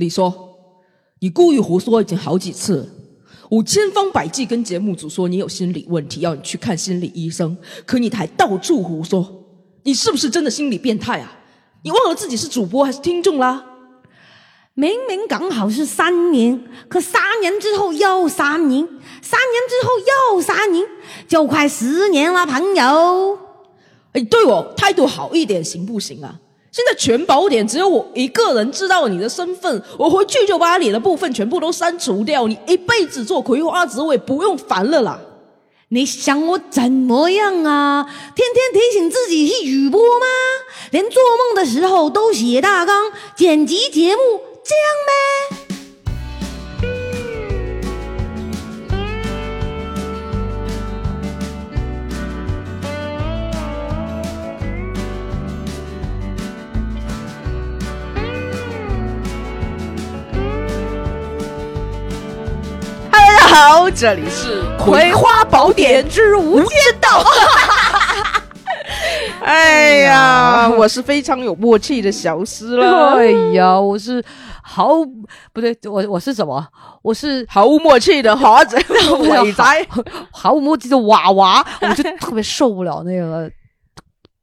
你说，你故意胡说已经好几次了，我千方百计跟节目组说你有心理问题，要你去看心理医生，可你还到处胡说，你是不是真的心理变态啊？你忘了自己是主播还是听众啦？明明刚好是三年，可三年之后又三年，三年之后又三年，就快十年了，朋友。哎，对我态度好一点行不行啊？现在全宝典只有我一个人知道你的身份，我回去就把你的部分全部都删除掉，你一辈子做葵花籽我也不用烦了啦。你想我怎么样啊？天天提醒自己是主播吗？连做梦的时候都写大纲、剪辑节目，这样呗？好，这里是《葵花宝典之无间道》。哎呀，我是非常有默契的小诗了。哎呀，我是毫不对，我我是什么？我是毫无默契的华仔 伟仔，毫无默契的娃娃，我就特别受不了那个。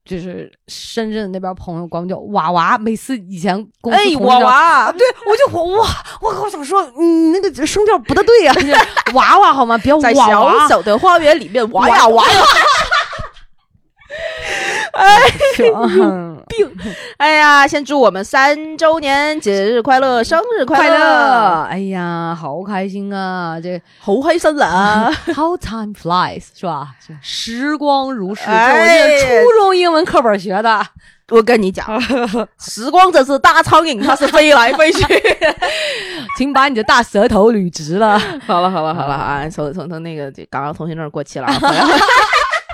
就是深圳那边朋友管我叫娃娃，每次以前公司哎娃娃，对我就我哇，我好想说，你那个声调不大对呀、娃娃好吗？别 在娃娃小，小的花园里面娃呀娃呀。哎，病！哎呀，先祝我们三周年节日快乐，生日快快乐！哎呀，好开心啊！这好开心啊！How time flies 是吧？时光如逝，这哎我记得初中英文课本学的。我跟你讲，时光这是大苍蝇，它是飞来飞去。请把你的大舌头捋直了。好了好了好了啊！从从从那个这刚刚通行证过期了啊。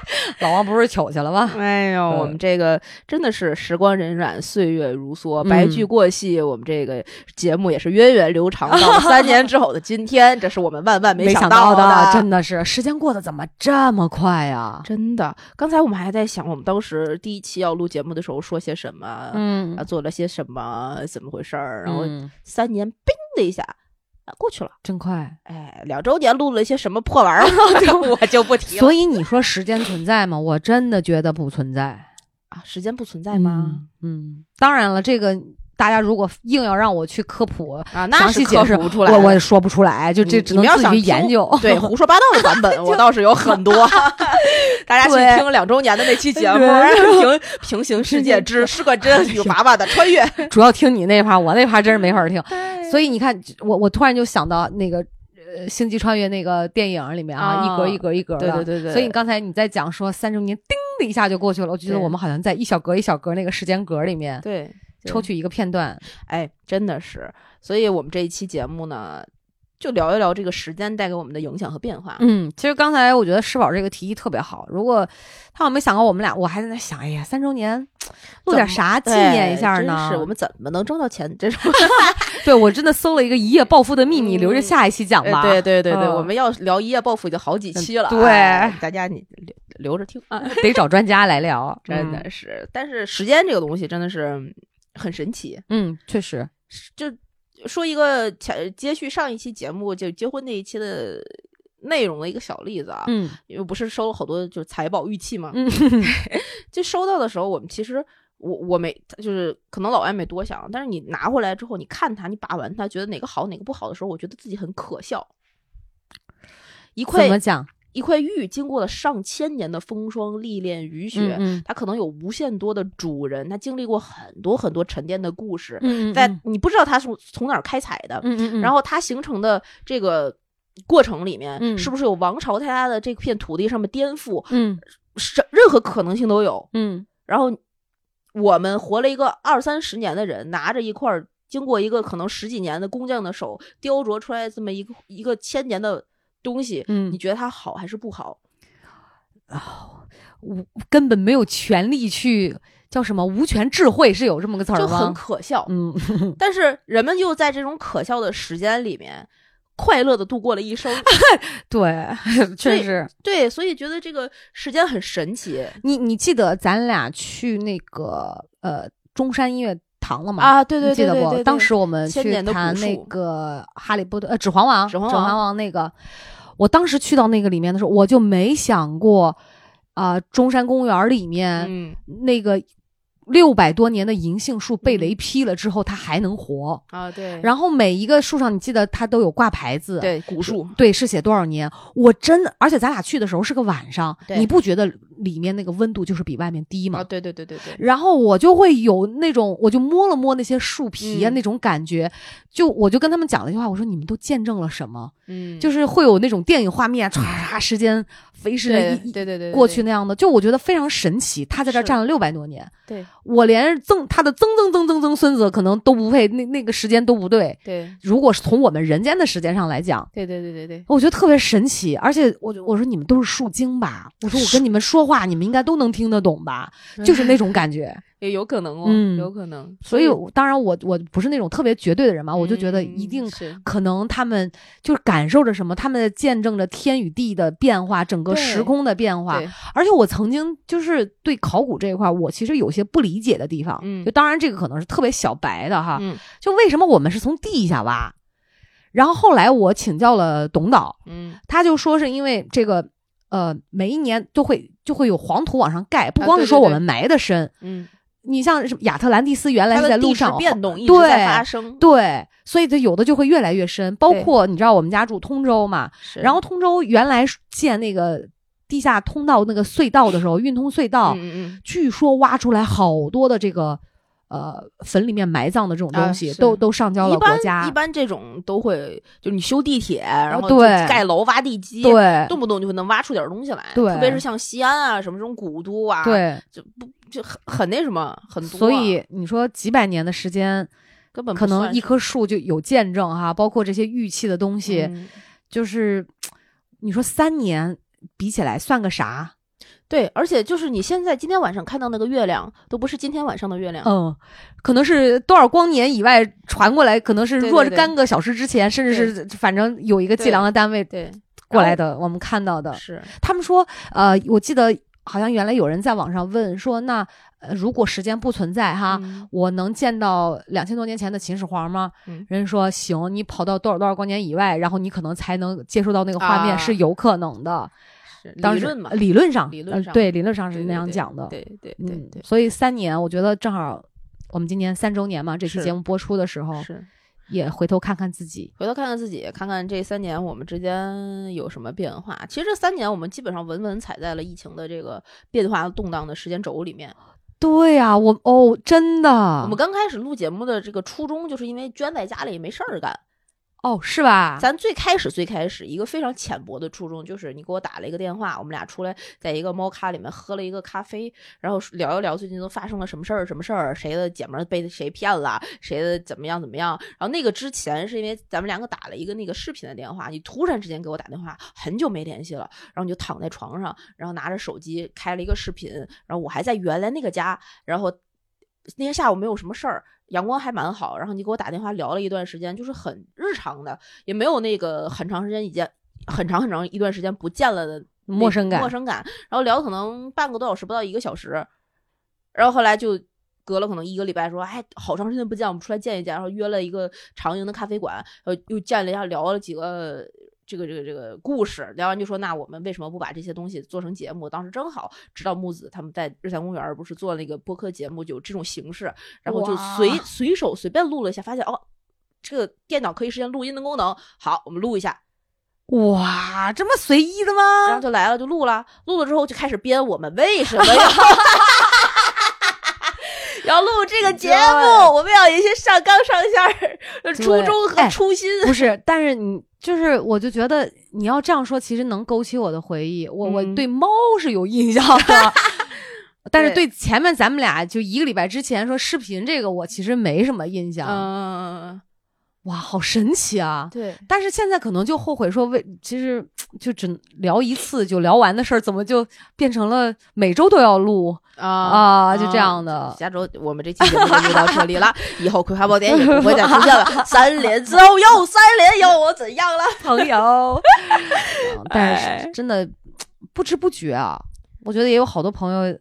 老王不是糗去了吗？哎呦，嗯我们这个真的是时光荏苒，岁月如梭，白驹过隙。我们这个节目也是源远流长，到 三年之后的今天，这是我们万万没想到的，真的是时间过得怎么这么快呀？真的。刚才我们还在想，我们当时第一期要录节目的时候说些什么，嗯啊，做了些什么，怎么回事儿？然后嗯三年冰的一下啊过去了。真快。哎，两周年录了一些什么破玩意儿，我就不提了。所以你说时间存在吗？我真的觉得不存在。啊，时间不存在吗？嗯？嗯，当然了，这个大家如果硬要让我去科普，啊，那是详细解释不出来我我也说不出来，就这你只能自己研究。对胡说八道的版本，我倒是有很多。大家去对听两周年的那期节目，对平平行世界之是个真与娃娃的穿越。主要听你那趴，我那趴真是没法听。所以你看，我我突然就想到那个呃《星际穿越》那个电影里面啊，啊一格一格一格的。对对对对所以你刚才你在讲说三周年，叮的一下就过去了，我就觉得我们好像在一小格一小格那个时间格里面对，抽取一个片段。哎，真的是。所以我们这一期节目呢，就聊一聊这个时间带给我们的影响和变化。嗯，其实刚才我觉得施宝这个提议特别好。如果他要没想过我们俩，我还在那想，哎呀，三周年录点啥纪念一下呢？真是我们怎么能挣到钱？这种 对我真的搜了一个一夜暴富的秘密，嗯留着下一期讲吧。对对对对，嗯我们要聊一夜暴富已经好几期了，对哎大家你留留着听。得找专家来聊，真的是，但是时间这个东西真的是很神奇。嗯，嗯，确实，就说一个前接续上一期节目就结婚那一期的内容的一个小例子啊，嗯因为不是收了好多就是财宝玉器嘛，嗯 就收到的时候，我们其实我我没就是可能老外没多想，但是你拿回来之后，你看它，你把玩它，觉得哪个好哪个不好的时候，我觉得自己很可笑。一块怎么讲？一块玉经过了上千年的风霜历练雨雪，嗯它可能有无限多的主人，它经历过很多很多沉淀的故事，在你不知道它是从哪儿开采的，然后它形成的这个过程里面，嗯。是不是有王朝在它的这片土地上面颠覆，嗯。是任何可能性都有。嗯。然后我们活了一个二三十年的人，拿着一块儿经过一个可能十几年的工匠的手雕琢出来这么一个一个千年的东西，嗯你觉得它好还是不好？我根本没有权利去叫什么无权智慧是有这么个词儿就很？可笑。嗯，但是人们又在这种可笑的时间里面，快乐的度过了一生。对，确实。对，所以觉得这个时间很神奇。你你记得咱俩去那个呃中山音乐糖了嘛？啊，对对？对对对，当时我们去谈那个《哈利波特》呃，《指环王》指环王王那个，我当时去到那个里面的时候，我就没想过，啊、中山公园里面、嗯那个六百多年的银杏树被雷劈了之后，它还能活。啊，对，然后每一个树上，你记得它都有挂牌子，对古树，对，是写多少年。我真的，而且咱俩去的时候是个晚上，对你不觉得里面那个温度就是比外面低吗？啊，对对对对对，然后我就会有那种，我就摸了摸那些树皮啊，嗯那种感觉，就我就跟他们讲了一句话，我说你们都见证了什么？嗯，就是会有那种电影画面，唰唰，时间飞逝对对对对过去那样的，就我觉得非常神奇。他在这儿站了六百多年，对我连曾他的曾曾曾曾曾孙子可能都不配，那那个时间都不对。对如果是从我们人间的时间上来讲，对对对对对，我觉得特别神奇，而且我我说你们都是树精吧？我说我跟你们说话，你们应该都能听得懂吧？就是那种感觉。也有可能哦，嗯有可能，所以我当然我我不是那种特别绝对的人嘛，我就觉得一定嗯是可能他们就是感受着什么，他们见证着天与地的变化，整个时空的变化。而且我曾经就是对考古这一块儿，我其实有些不理解的地方。嗯就当然这个可能是特别小白的哈，嗯就为什么我们是从地下挖？然后后来我请教了董导，嗯他就说是因为这个。呃，每一年都会就会有黄土往上盖，不啊光是说我们埋的深，嗯，你像什么亚特兰蒂斯原来在路上变动一直对在发生，对，所以它有的就会越来越深。包括你知道我们家住通州嘛，然后通州原来建那个地下通道那个隧道的时候，运通隧道，嗯嗯据说挖出来好多的这个呃坟里面埋葬的这种啊东西，是都都上交了国家一。般这种都会，就是你修地铁，然后对盖楼、挖地基，，对动不动就会能挖出点东西来，对特别是像西安啊什么这种古都啊，，对，就不就很很那什么，很多啊，所以你说几百年的时间，根本可能一棵树就有见证哈，包括这些玉器的东西，嗯就是你说三年比起来算个啥？对，而且就是你现在今天晚上看到那个月亮，都不是今天晚上的月亮，嗯，可能是多少光年以外传过来，可能是若干个小时之前，甚至是反正有一个计量的单位对，过来的，我们看到的。是，他们说，呃，我记得好像原来有人在网上问说，那呃如果时间不存在哈，嗯我能见到两千多年前的秦始皇吗？嗯人说行，你跑到多少多少光年以外，然后你可能才能接收到那个画面，啊是有可能的。是理论嘛，理论上，理论上呃对，理论上是那样讲的。对对对嗯对，所以三年，我觉得正好，我们今年三周年嘛，这期节目播出的时候，是。也回头看看自己。回头看看自己，看看这三年我们之间有什么变化。其实这三年我们基本上稳稳踩在了疫情的这个变化动荡的时间轴里面。对呀、我哦，真的，我们刚开始录节目的这个初衷，就是因为娟在家里没事儿干。哦，是吧？咱最开始最开始一个非常浅薄的初衷，就是你给我打了一个电话，我们俩出来在一个猫咖里面喝了一个咖啡，然后聊一聊最近都发生了什么事儿，什么事儿，谁的姐们儿被谁骗了，谁的怎么样怎么样。然后那个之前是因为咱们两个打了一个那个视频的电话，你突然之间给我打电话，很久没联系了，然后你就躺在床上，然后拿着手机开了一个视频，然后我还在原来那个家，然后那天下午没有什么事儿，阳光还蛮好，然后你给我打电话聊了一段时间，就是很日常的，也没有那个很长时间已经很长很长一段时间不见了的陌生感陌生感，然后聊可能半个多小时不到一个小时，然后后来就。隔了可能一个礼拜，说哎，好长时间不见，我们出来见一见，然后约了一个长营的咖啡馆，呃，又见了一下，聊了几个这个这个这个故事，聊完就说，那我们为什么不把这些东西做成节目？当时正好知道木子他们在日坛公园不是做那个播客节目，就有这种形式，然后就随随手随便录了一下，发现哦，这个电脑可以实现录音的功能，好，我们录一下，哇，这么随意的吗？然后就来了，就录了，录了之后就开始编我们为什么要 要录这个节目，我们要有一些上纲上线儿、呃初衷和哎初心。不是，但是你就是，我就觉得你要这样说，其实能勾起我的回忆。我、我嗯对猫是有印象的，但是对对前面咱们俩就一个礼拜之前说视频这个，我其实没什么印象。嗯，哇，好神奇啊！对，但是现在可能就后悔说为，其实就只聊一次就聊完的事儿，怎么就变成了每周都要录？啊啊就这样的下周我们这期节目就到这里了，以后《葵花宝典》也不会再出现了。三连之后又三连，又我怎样了？朋友，嗯但哎是真的不知不觉啊，我觉得也有好多朋友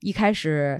一开始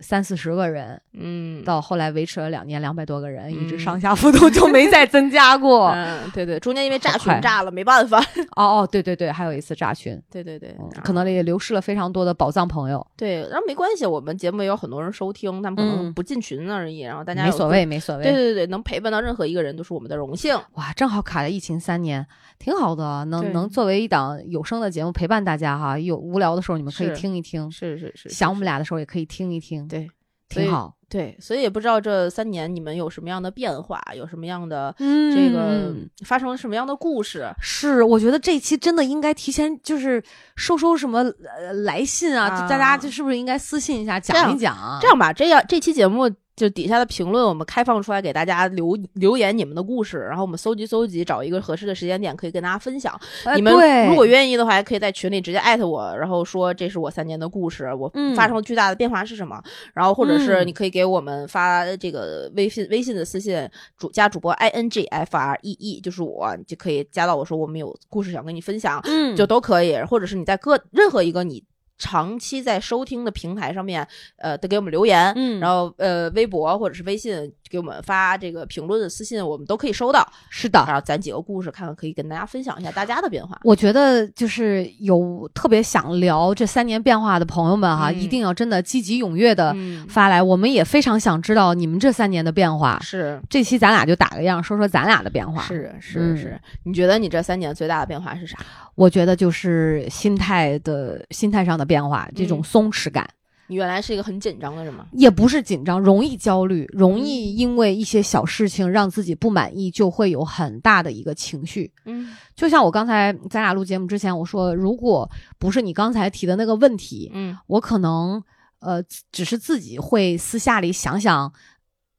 三四十个人，嗯，到后来维持了两年，两百多个人，一直嗯上下浮动，就没再增加过。嗯，对对，中间因为炸群炸了，没办法。哦哦，对对对，还有一次炸群，对对对，嗯可能也流失了非常多的宝藏朋友，对，然后没关系，我们节目也有很多人收听，他们可能嗯不进群而已，然后大家有没所谓，没所谓。对对对，能陪伴到任何一个人都是我们的荣幸。哇，正好卡在疫情三年，挺好的，能能作为一档有声的节目陪伴大家哈。有无聊的时候你们可以听一听，是是是，想我们俩的时候也可以听一听，对挺好。对，所以也不知道这三年你们有什么样的变化，有什么样的嗯这个发生了什么样的故事。是，我觉得这期真的应该提前就是收收什么呃来信啊，就大家啊就是不是应该私信一下讲一讲啊？这样吧，这样这期节目就底下的评论我们开放出来给大家留留言你们的故事，然后我们搜集搜集，找一个合适的时间点可以跟大家分享。呃你们如果愿意的话，可以在群里直接艾特我，然后说这是我三年的故事，我嗯发生了巨大的变化是什么？然后或者是嗯你可以给我们发这个微信微信的私信，主加主播 i n g f r e e，就是我，你就可以加到我说我们有故事想跟你分享，嗯就都可以，或者是你在各任何一个你。长期在收听的平台上面，呃，都给我们留言，嗯。然后呃，微博或者是微信给我们发这个评论私信，我们都可以收到。是的，然后咱几个故事，看看可以跟大家分享一下大家的变化。我觉得就是有特别想聊这三年变化的朋友们哈，嗯一定要真的积极踊跃的嗯，发来，我们也非常想知道你们这三年的变化。是这期咱俩就打个样，说说咱俩的变化。是是嗯是，你觉得你这三年最大的变化是啥？我觉得就是心态的心态上的变化，这种嗯松弛感。你原来是一个很紧张的人吗？也不是紧张，容易焦虑，容易因为一些小事情让自己不满意，就会有很大的一个情绪。嗯就像我刚才咱俩录节目之前，我说，如果不是你刚才提的那个问题，嗯我可能呃只是自己会私下里想想。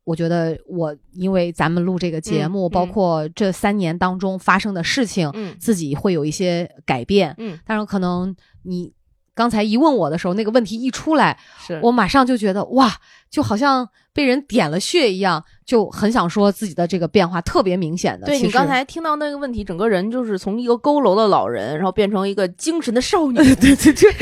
我觉得我因为咱们录这个节目，嗯包括这三年当中发生的事情，嗯自己会有一些改变。嗯，但是可能你刚才一问我的时候，那个问题一出来，是我马上就觉得哇，就好像被人点了穴一样，就很想说自己的这个变化特别明显的。对你刚才听到那个问题，整个人就是从一个佝偻的老人，然后变成一个精神的少女。对对对，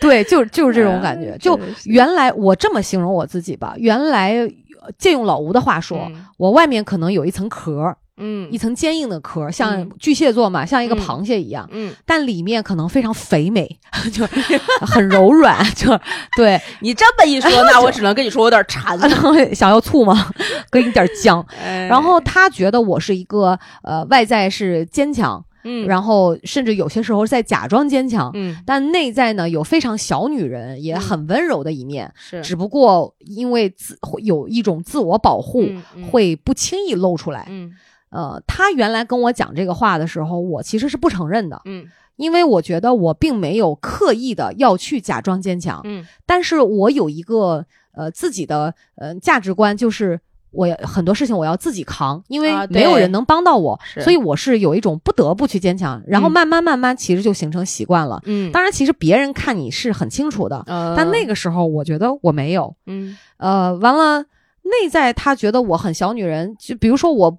对，就就是这种感觉。哎就原来我这么形容我自己吧，原来呃借用老吴的话说，嗯我外面可能有一层壳，嗯一层坚硬的壳，像嗯巨蟹座嘛，像一个嗯螃蟹一样。嗯，但里面可能非常肥美，就 很柔软，就对，你这么一说，那我 只能跟你说我有点馋。了想要醋吗？给你点姜。哎然后他觉得我是一个呃外在是坚强，嗯，然后甚至有些时候在假装坚强，嗯但内在呢有非常小女人也嗯很温柔的一面，是只不过因为自会有一种自我保护，会不轻易露出来。嗯呃，他原来跟我讲这个话的时候，我其实是不承认的，嗯。因为我觉得我并没有刻意的要去假装坚强，嗯。但是我有一个呃自己的呃价值观，就是我要很多事情我要自己扛，因为啊没有人能帮到我，是。所以我是有一种不得不去坚强，然后嗯慢慢慢慢其实就形成习惯了。嗯，当然，其实别人看你是很清楚的，嗯但那个时候我觉得我没有。嗯。呃，完了，内在他觉得我很小女人，就比如说我，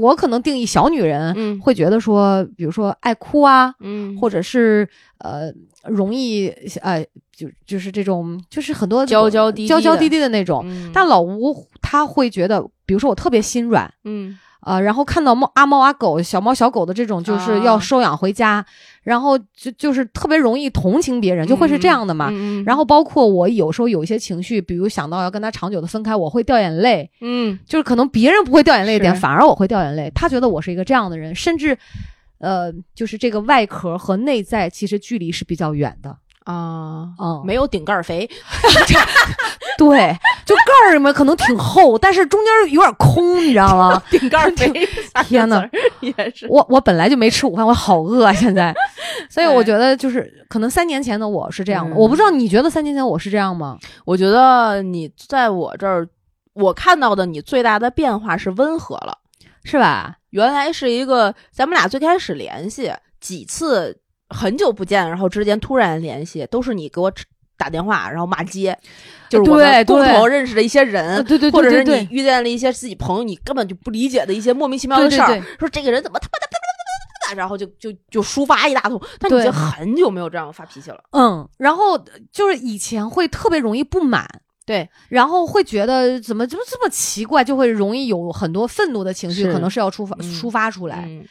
我可能定义小女人，嗯会觉得说，比如说爱哭啊，嗯或者是呃容易呃就就是这种就是很多娇娇滴滴娇娇滴滴的那种。嗯但老吴他会觉得，比如说我特别心软。嗯呃，然后看到猫阿猫阿狗、小猫小狗的这种，就是要啊收养回家，然后就就是特别容易同情别人，就会是这样的嘛。嗯然后包括我有时候有一些情绪，比如想到要跟他长久的分开，我会掉眼泪，嗯就是可能别人不会掉眼泪一点，反而我会掉眼泪。他觉得我是一个这样的人，甚至，呃，就是这个外壳和内在其实距离是比较远的。啊嗯，没有顶盖儿肥，对，就盖儿里面可能挺厚，但是中间有点空，你知道吗？顶盖儿肥，天哪哪，也是我我本来就没吃午饭，我好饿啊，现在，所以哎我觉得就是可能三年前的我是这样的，嗯我不知道你觉得三年前我是这样吗？我觉得你在我这儿，我看到的你最大的变化是温和了。是吧？原来是一个咱们俩最开始联系几次，很久不见，然后之间突然联系，都是你给我打电话，然后骂街，就是我们共同认识的一些人，呃对对对或者是你遇见了一些自己朋友你根本就不理解的一些莫名其妙的事儿，说这个人怎么他妈的然后就就就抒发一大通，但你已经很久没有这样发脾气了。嗯，然后就是以前会特别容易不满，对，然后会觉得怎么怎么这么奇怪，就会容易有很多愤怒的情绪，可能是要抒发、嗯。抒发出来。嗯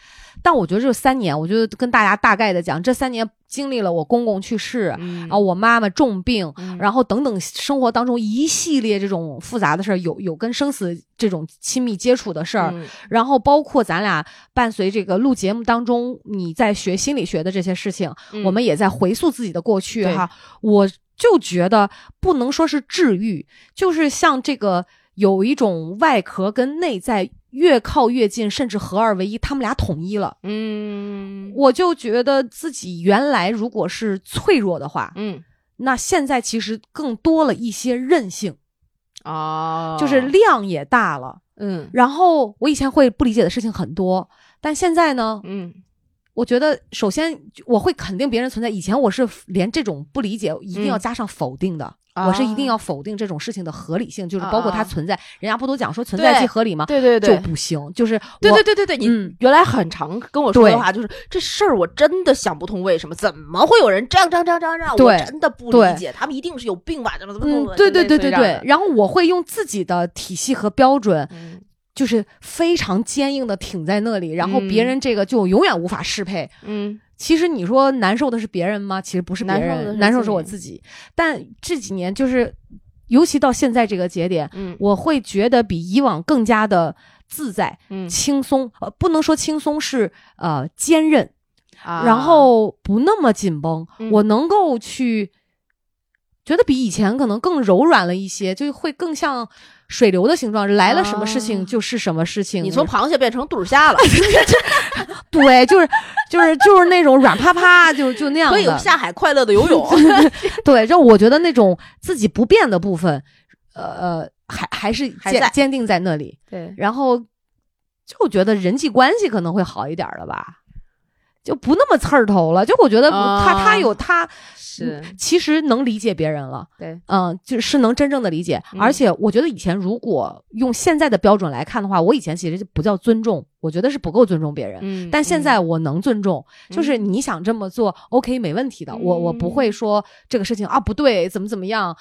但我觉得这三年，我就跟大家大概的讲，这三年经历了我公公去世，嗯啊，我妈妈重病，嗯然后等等生活当中一系列这种复杂的事儿，有有跟生死这种亲密接触的事儿，嗯然后包括咱俩伴随这个录节目当中，你在学心理学的这些事情，嗯我们也在回溯自己的过去哈。我就觉得不能说是治愈，就是像这个有一种外壳跟内在越靠越近，甚至合二为一，他们俩统一了。嗯。我就觉得自己原来如果是脆弱的话，嗯。那现在其实更多了一些韧性，哦，就是量也大了。嗯。然后我以前会不理解的事情很多，但现在呢，嗯我觉得首先我会肯定别人存在。以前我是连这种不理解一定要嗯加上否定的，啊我是一定要否定这种事情的合理性，就是包括它存在。人家不都讲说存在即合理吗？对对对就不行，就是对我对对对对，你嗯原来很常跟我说的话就是这事儿我真的想不通为什么，怎么会有人这样这样这样这样？我真的不理解，他们一定是有病吧？怎么怎么嗯怎么？，对对对对对然后我会用自己的体系和标准，嗯就是非常坚硬的挺在那里，然后别嗯人这个就永远无法适配。嗯其实你说难受的是别人吗？其实不是别人，难受是难受是我自己。但这几年就是，尤其到现在这个节点，嗯我会觉得比以往更加的自在、嗯轻松。呃，不能说轻松，是呃坚韧，啊然后不那么紧绷。嗯我能够去觉得比以前可能更柔软了一些，就会更像水流的形状，来了什么事情啊就是什么事情。你从螃蟹变成肚儿虾了，对，就是就是就是那种软趴趴，就就那样可以的。下海快乐的游泳。对，就我觉得那种自己不变的部分，呃呃，还还是坚坚定在那里。对，然后就觉得人际关系可能会好一点了吧，就不那么刺儿头了。就我觉得啊他、他有他是其实能理解别人了。对，嗯，就是能真正的理解，嗯而且我觉得以前如果用现在的标准来看的话，我以前其实就不叫尊重，我觉得是不够尊重别人。嗯但现在我能尊重，就是嗯你想这么做，OK，没问题的。我我不会说这个事情啊不对，怎么怎么样，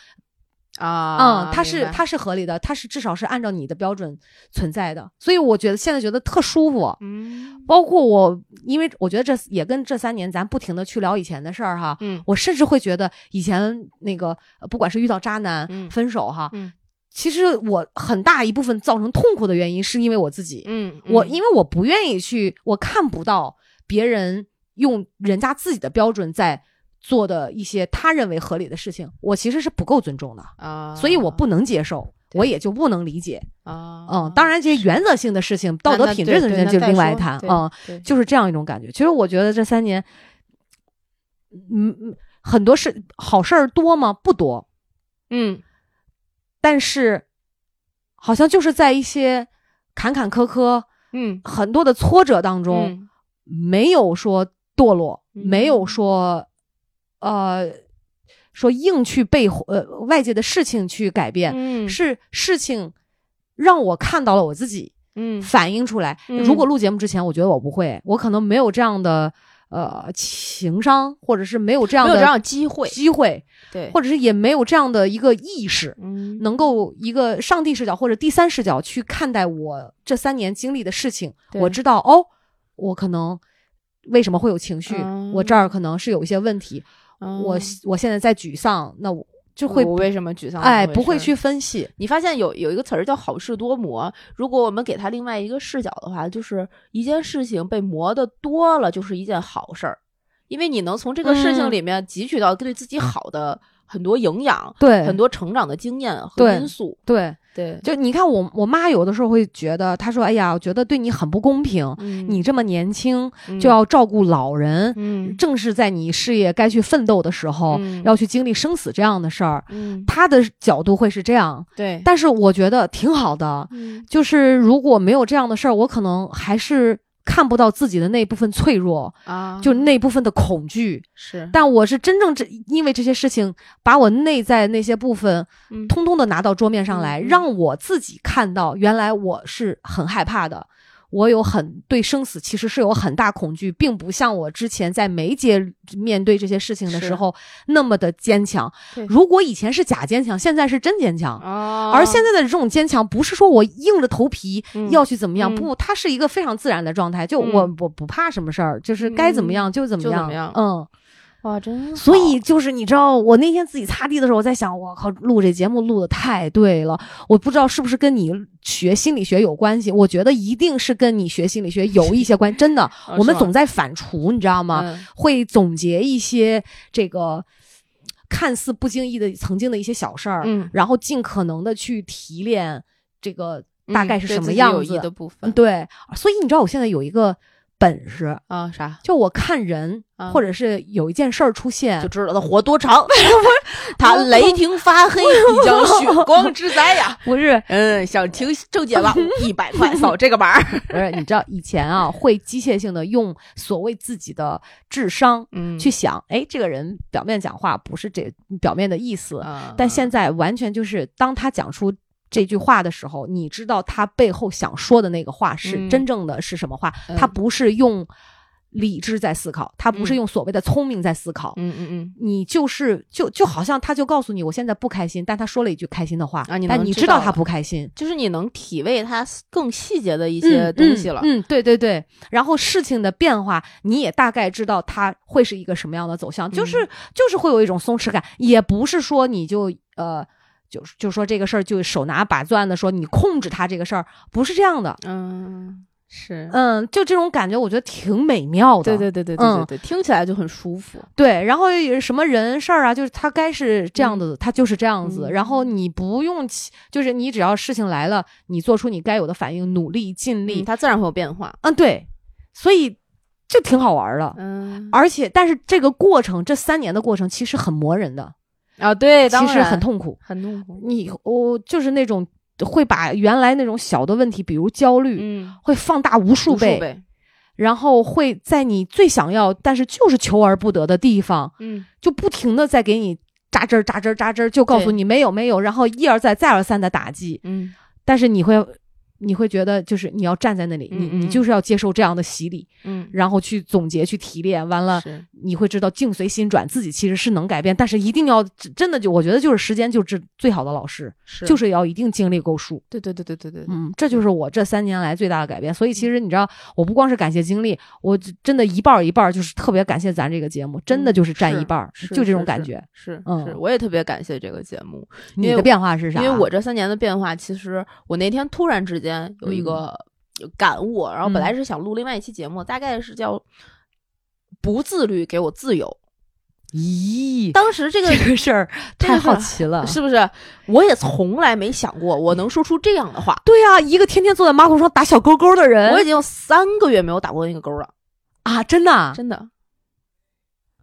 啊，嗯，它是它是合理的，它是至少是按照你的标准存在的，所以我觉得现在觉得特舒服。嗯包括我，因为我觉得这也跟这三年咱不停的去聊以前的事儿哈，嗯我甚至会觉得以前那个呃不管是遇到渣男、嗯分手哈，嗯其实我很大一部分造成痛苦的原因是因为我自己，嗯，嗯我因为我不愿意去，我看不到别人用人家自己的标准在做的一些他认为合理的事情，我其实是不够尊重的，啊，所以我不能接受，我也就不能理解。啊，嗯，当然这些原则性的事情、道德品质的事情就另外一谈。啊嗯，就是这样一种感觉。其实我觉得这三年，嗯嗯，很多事好事儿多吗？不多，嗯但是好像就是在一些坎坎坷坷、嗯很多的挫折当中，嗯没有说堕落，嗯没有说呃说硬去被呃外界的事情去改变，嗯是事情让我看到了我自己。嗯反映出来。嗯如果录节目之前，我觉得我不会，我可能没有这样的呃情商，或者是没有这样的没有这样的机会，机会，对，或者是也没有这样的一个意识，嗯能够一个上帝视角或者第三视角去看待我这三年经历的事情。我知道哦，我可能为什么会有情绪，嗯我这儿可能是有一些问题，嗯我我现在在沮丧，那我就会我为什么沮丧？哎不会去分析。你发现有有一个词儿叫好事多磨，如果我们给它另外一个视角的话，就是一件事情被磨的多了，就是一件好事儿，因为你能从这个事情嗯里面汲取到对自己好的很多营养，对，很多成长的经验和因素。对。对，就你看我，我妈有的时候会觉得，她说：“哎呀，我觉得对你很不公平，嗯你这么年轻嗯就要照顾老人，嗯正是在你事业该去奋斗的时候，嗯要去经历生死这样的事儿。”嗯她的角度会是这样，对，但是我觉得挺好的。嗯就是如果没有这样的事儿，我可能还是看不到自己的那部分脆弱，啊，就那部分的恐惧。是，但我是真正这因为这些事情，把我内在那些部分嗯。通通的拿到桌面上来，让我自己看到，原来我是很害怕的，我有很对生死其实是有很大恐惧，并不像我之前在没接面对这些事情的时候那么的坚强。如果以前是假坚强，现在是真坚强。哦而现在的这种坚强，不是说我硬着头皮嗯要去怎么样，嗯不，它是一个非常自然的状态。就嗯我我不怕什么事儿，就是该怎么样，就怎么样嗯。哇，真好所以就是你知道，我那天自己擦地的时候，我在想，我靠，录这节目录的太对了。我不知道是不是跟你学心理学有关系，我觉得一定是跟你学心理学有一些关系。真的，我们总在反刍，你知道吗？嗯会总结一些这个看似不经意的曾经的一些小事儿，嗯然后尽可能的去提炼这个大概是什么样子。的部分嗯，对，所以你知道我现在有一个本事，啊啥就我看人，啊或者是有一件事儿出现就，知道他活多长。他雷霆发黑，你叫血光之灾呀！不是嗯，想听正解吧？一百块扫这个码。不是，你知道以前啊，会机械性的用所谓自己的智商嗯去想，哎，这个人表面讲话不是这表面的意思，啊但现在完全就是当他讲出。这句话的时候，你知道他背后想说的那个话是嗯真正的是什么话？嗯他不是用理智在思考，他不是嗯用所谓的聪明在思考。嗯嗯嗯，你就是就就好像他就告诉你，我现在不开心，但他说了一句开心的话，啊你但你知道他不开心，就是你能体味他更细节的一些东西了。嗯嗯。嗯，对对对。然后事情的变化，你也大概知道他会是一个什么样的走向，就是嗯就是会有一种松弛感，也不是说你就呃。就就说这个事儿就手拿把攥的说你控制他这个事儿不是这样的，嗯，是，嗯，就这种感觉我觉得挺美妙的，对对对对对对嗯对，听起来就很舒服。对，然后有什么人事儿啊，就是他该是这样子，他就是这样子。嗯然后你不用起，就是你只要事情来了，你做出你该有的反应，努力尽力。嗯，它自然会有变化。嗯，对，所以就挺好玩的。嗯而且，但是这个过程，这三年的过程其实很磨人的，啊，对，其实很痛苦。很痛苦。你我就是那种会把原来那种小的问题，比如焦虑，嗯，会放大无数数倍，然后会在你最想要但是就是求而不得的地方，嗯，就不停的在给你扎针儿扎针儿扎针儿，就告诉你没有没有，然后一而再再而三的打击，嗯但是你会你会觉得就是你要站在那里，嗯嗯你你就是要接受这样的洗礼，嗯，然后去总结去提炼，完了你会知道境随心转，自己其实是能改变，但是一定要真的就我觉得就是时间就是最好的老师，是，就是要一定经历够数。对对对对对对，嗯，这就是我这三年来最大的改变。所以其实你知道，我不光是感谢经历，我真的一半儿一半儿，就是特别感谢咱这个节目，真的就是占一半就这种感觉。是嗯是，我也特别感谢这个节目，你的变化是啥？因为我这三年的变化，其实我那天突然之间有一个感悟，然后本来是想录另外一期节目，大概是叫“不自律给我自由咦”。，当时这个这个事儿太好奇了。是不是？我也从来没想过我能说出这样的话。对呀、一个天天坐在马桶上打小勾勾的人，我已经有三个月没有打过那个勾了，啊，真的啊？真的。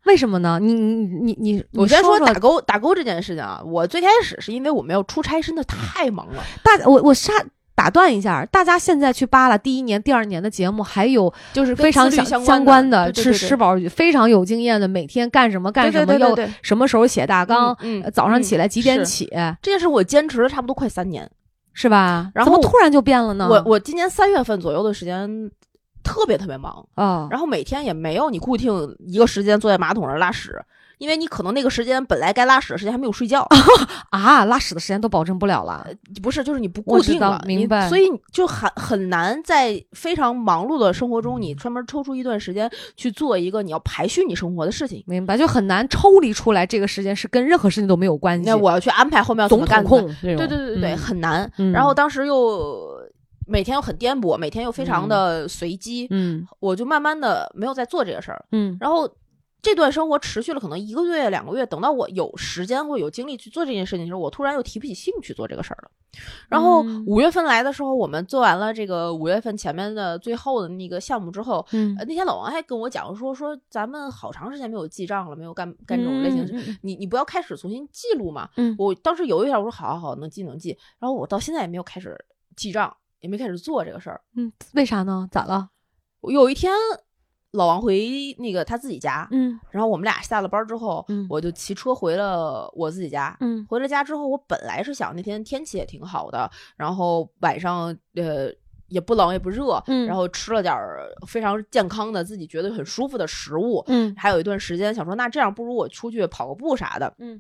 为什么呢？你你你你，我先说说打勾打勾这件事情啊，我最开始是因为我们要出差，真的太忙了。大我我杀打断一下，大家现在去扒拉第一年、第二年的节目，还有就是非常相相关的，是吃饱非常有经验的，每天干什么干什么，要对对对对什么时候写大纲，早上起来几点起，这件事我坚持了差不多快三年。是吧？然后突然就变了呢？我我今年三月份左右的时间特别特别忙，啊，然后每天也没有你固定一个时间坐在马桶上拉屎，因为你可能那个时间本来该拉屎的时间还没有睡觉，啊，拉屎的时间都保证不了了。不是就是你不固定了，明白所以你就很很难在非常忙碌的生活中，你专门抽出一段时间去做一个你要排序你生活的事情。明白，就很难抽离出来这个时间是跟任何事情都没有关系。那我要去安排后面要怎总么干对对对对对，嗯很难。嗯然后当时又每天又很颠簸，每天又非常的随机，嗯我就慢慢的没有再做这个事儿。嗯然后这段生活持续了可能一个月、两个月，等到我有时间或有精力去做这件事情的时候，我突然又提不起兴趣做这个事儿了。然后嗯五月份来的时候，我们做完了这个五月份前面的最后的那个项目之后，嗯呃，那天老王还跟我讲说说咱们好长时间没有记账了，没有干干这种类型的事。嗯你你不要开始重新记录嘛？嗯我当时犹豫一下，我说好好好，能记能记。然后我到现在也没有开始记账，也没开始做这个事儿。嗯，为啥呢？咋了？我有一天，老王回那个他自己家，嗯。然后我们俩下了班之后，嗯。我就骑车回了我自己家。嗯。回了家之后，我本来是想那天天气也挺好的，然后晚上呃也不冷也不热，嗯。然后吃了点儿非常健康的自己觉得很舒服的食物，嗯。还有一段时间想说，那这样不如我出去跑个步啥的。嗯，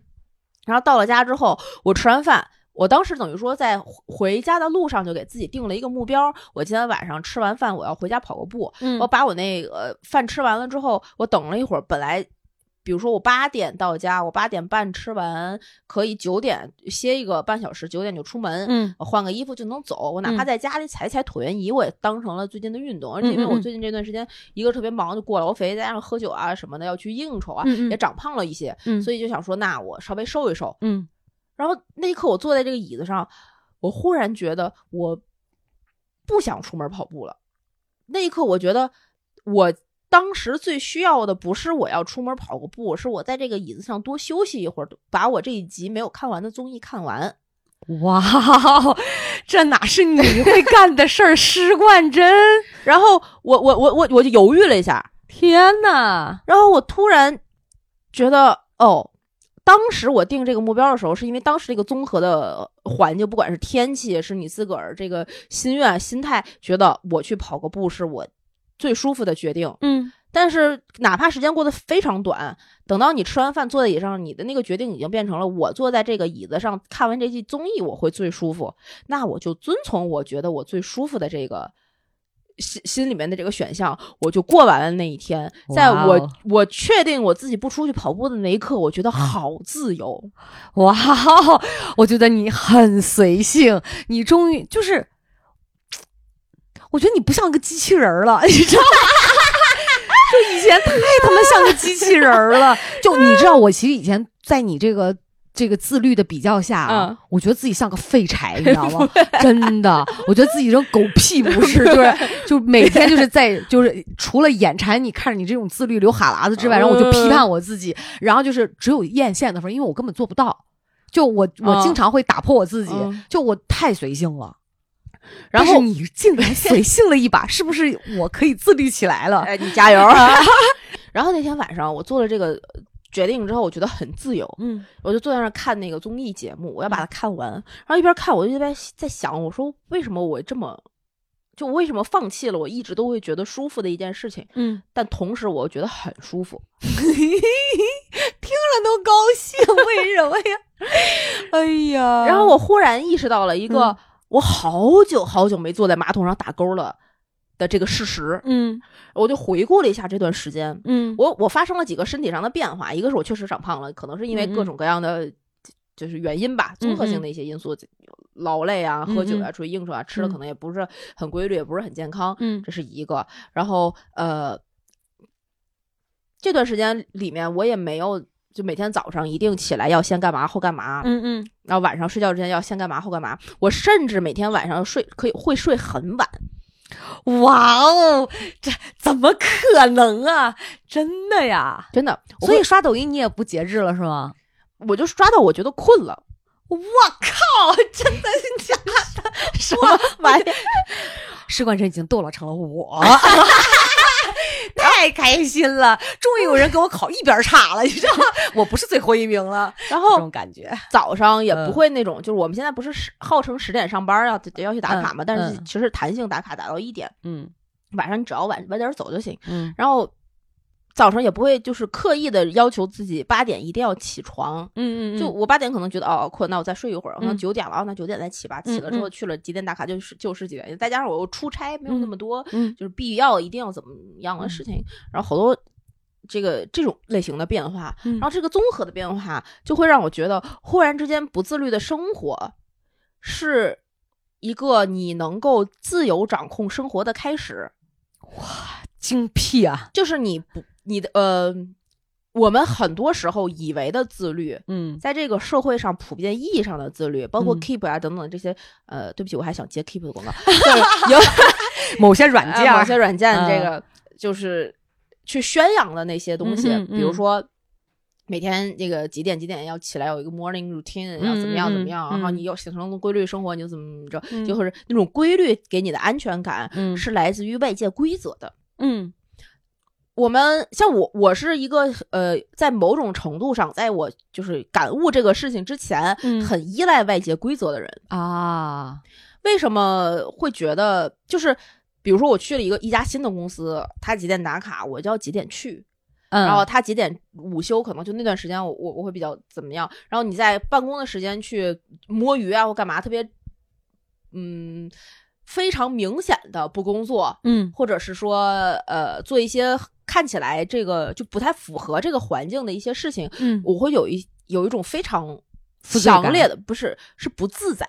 然后到了家之后，我吃完饭，我当时等于说在回家的路上就给自己定了一个目标，我今天晚上吃完饭我要回家跑个步。嗯我把我那个饭吃完了之后，我等了一会儿，本来。比如说我八点到家，我八点半吃完，可以九点歇一个半小时，九点就出门，换个衣服就能走。我哪怕嗯在家里踩踩椭圆仪，我也当成了最近的运动。而且因为我最近这段时间，一个特别忙，就过劳肥，再加上喝酒啊什么的，要去应酬啊，也长胖了一些，嗯所以就想说，那我稍微瘦一瘦。嗯然后那一刻，我坐在这个椅子上，我忽然觉得我不想出门跑步了。那一刻，我觉得我当时最需要的不是我要出门跑个步，是我在这个椅子上多休息一会儿，把我这一集没有看完的综艺看完。哇，这哪是你会干的事儿？施冠真，然后我我我我我就犹豫了一下，天呐！然后我突然觉得，哦，当时我定这个目标的时候，是因为当时这个综合的环境，不管是天气，是你自个儿这个心愿、心态，觉得我去跑个步是我最舒服的决定。嗯但是哪怕时间过得非常短，等到你吃完饭坐在椅子上，你的那个决定已经变成了我坐在这个椅子上看完这季综艺我会最舒服，那我就遵从我觉得我最舒服的这个心心里面的这个选项，我就过完了那一天。在我、我确定我自己不出去跑步的那一刻，我觉得好自由。哇，我觉得你很随性，你终于就是，我觉得你不像个机器人了，你知道吗？就以前太他妈像个机器人了。就你知道，我其实以前在你这个。这个自律的比较下啊，嗯我觉得自己像个废柴，你知道吗？真的，我觉得自己这狗屁不是，就是就每天就是在就是除了眼馋你看着你这种自律流哈喇子之外，然后我就批判我自己，然后就是只有艳羡的份儿，因为我根本做不到。就我我嗯经常会打破我自己，嗯就我太随性了。然后你竟然随性了一把，是不是我可以自律起来了？哎，你加油！然后那天晚上我做了这个决定之后，我觉得很自由。嗯我就坐在那儿看那个综艺节目，我要把它看完。然后一边看，我就一边在想，我说为什么我这么，就为什么放弃了我一直都会觉得舒服的一件事情，嗯，但同时我又觉得很舒服。听着都高兴，为什么呀？哎呀，然后我忽然意识到了一个嗯我好久好久没坐在马桶上打勾了的这个事实，嗯。我就回顾了一下这段时间，嗯。我我发生了几个身体上的变化，一个是我确实长胖了，可能是因为各种各样的就是原因吧，综合性的一些因素，劳累啊、喝酒啊、出去应酬啊，吃的可能也不是很规律，也不是很健康，嗯。这是一个。然后呃，这段时间里面我也没有就每天早上一定起来要先干嘛后干嘛，嗯嗯，然后晚上睡觉之前要先干嘛后干嘛。我甚至每天晚上睡可以会睡很晚，哇哦，这怎么可能啊？真的呀！真的。所以刷抖音你也不节制了是吗？我就刷到我觉得困了。我靠！真的是假的？什么玩意？施冠辰已经斗了成了我，太开心了！终于有人给我考一边儿差了，你知道吗？我不是最后一名了，然后这种感觉。早上也嗯不会那种，就是我们现在不是十号称十点上班要要去打卡嘛，但是嗯其实弹性打卡打到一点，嗯晚上你只要晚晚点走就行。嗯然后早上也不会就是刻意的要求自己八点一定要起床。嗯嗯就我八点可能觉得哦困，那我再睡一会儿，可能嗯。九点了，哦那九点再起吧。起了之后去了几点打卡就是就是几点，再加上我又出差，没有那么多嗯。就是必要一定要怎么样的事情，然后好多这个这种类型的变化，嗯。然后这个综合的变化就会让我觉得，忽然之间不自律的生活是一个你能够自由掌控生活的开始，精辟啊！就是你不你的呃。我们很多时候以为的自律，嗯在这个社会上普遍意义上的自律，包括嗯 Keep 啊等等这些，呃，对不起，我还想接 Keep 的广告，就是有 某些软件，呃某些软件嗯这个就是去宣扬的那些东西，嗯嗯嗯比如说。每天这个几点几点要起来有一个 morning routine，、要怎么样怎么样，然后你有形成规律生活，你就怎么着，嗯就是那种规律给你的安全感，嗯是来自于外界规则的。嗯。我们像我，我是一个呃，在某种程度上，在我就是感悟这个事情之前，嗯很依赖外界规则的人。啊，为什么会觉得就是，比如说我去了一个一家新的公司，他几点打卡，我就要几点去，嗯，然后他几点午休，可能就那段时间我我我会比较怎么样，然后你在办公的时间去摸鱼啊或干嘛，特别嗯非常明显的不工作，嗯。或者是说呃做一些看起来这个就不太符合这个环境的一些事情，嗯我会有一有一种非常强烈的不是是不自在，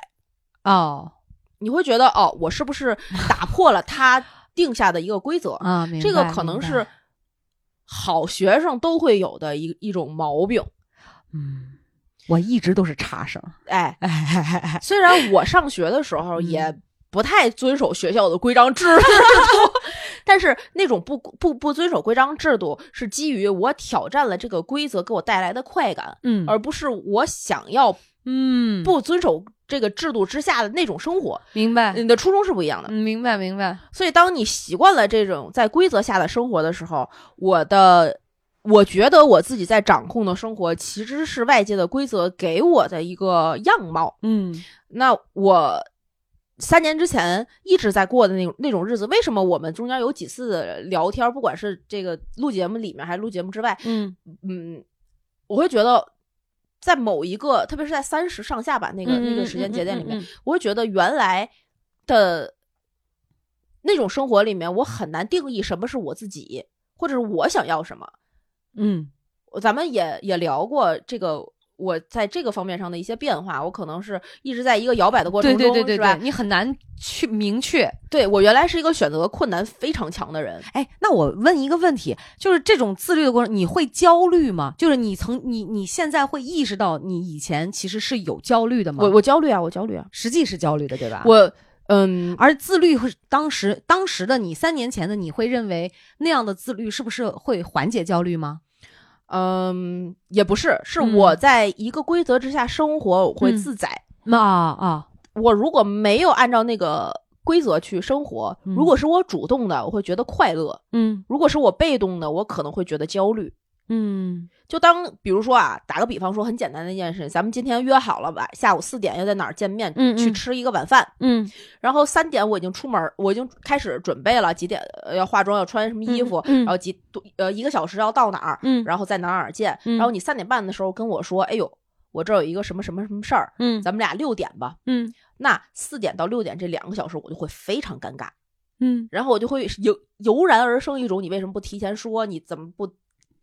哦。你会觉得哦，我是不是打破了他定下的一个规则？啊，明这个可能是好学生都会有的一一种毛病。嗯，我一直都是差生，哎，哎。虽然我上学的时候嗯。也不太遵守学校的规章制度，但是那种不不不遵守规章制度，是基于我挑战了这个规则给我带来的快感，嗯而不是我想要嗯不遵守这个制度之下的那种生活。明白，你的初衷是不一样的。嗯明白明白，所以，当你习惯了这种在规则下的生活的时候，我的我觉得我自己在掌控的生活其实是外界的规则给我的一个样貌。嗯那我三年之前一直在过的那种那种日子，为什么我们中间有几次聊天，不管是这个录节目里面还是录节目之外，嗯嗯，我会觉得。在某一个，特别是在三十上下吧那个、嗯那个时间节点里面，嗯嗯嗯我会觉得原来的那种生活里面，我很难定义什么是我自己，或者是我想要什么。嗯咱们也也聊过这个，我在这个方面上的一些变化，我可能是一直在一个摇摆的过程中，对对对？你很难去明确。对我原来是一个选择困难非常强的人，哎，那我问一个问题，就是这种自律的过程，你会焦虑吗？就是你曾你你现在会意识到你以前其实是有焦虑的吗？我我焦虑啊，我焦虑啊，实际是焦虑的，对吧？我嗯，而自律会当时当时的你三年前的你会认为那样的自律是不是会缓解焦虑吗？嗯，也不是，是嗯。我在一个规则之下生活，我会嗯。自在。那啊，我如果没有按照那个规则去生活，嗯。如果是我主动的，我会觉得快乐；嗯。如果是我被动的，我可能会觉得焦虑。嗯就当比如说啊，打个比方说，很简单的一件事，咱们今天约好了晚下午四点要在哪儿见面，嗯嗯去吃一个晚饭。嗯然后三点我已经出门，我已经开始准备了，几点呃要化妆，要穿什么衣服，嗯嗯然后几呃一个小时要到哪儿，嗯然后在哪儿哪儿见。嗯然后你三点半的时候跟我说，哎呦，我这儿有一个什么什么什么事儿，嗯咱们俩六点吧。嗯那四点到六点这两个小时，我就会非常尴尬。嗯然后我就会油油然而生一种你为什么不提前说？你怎么不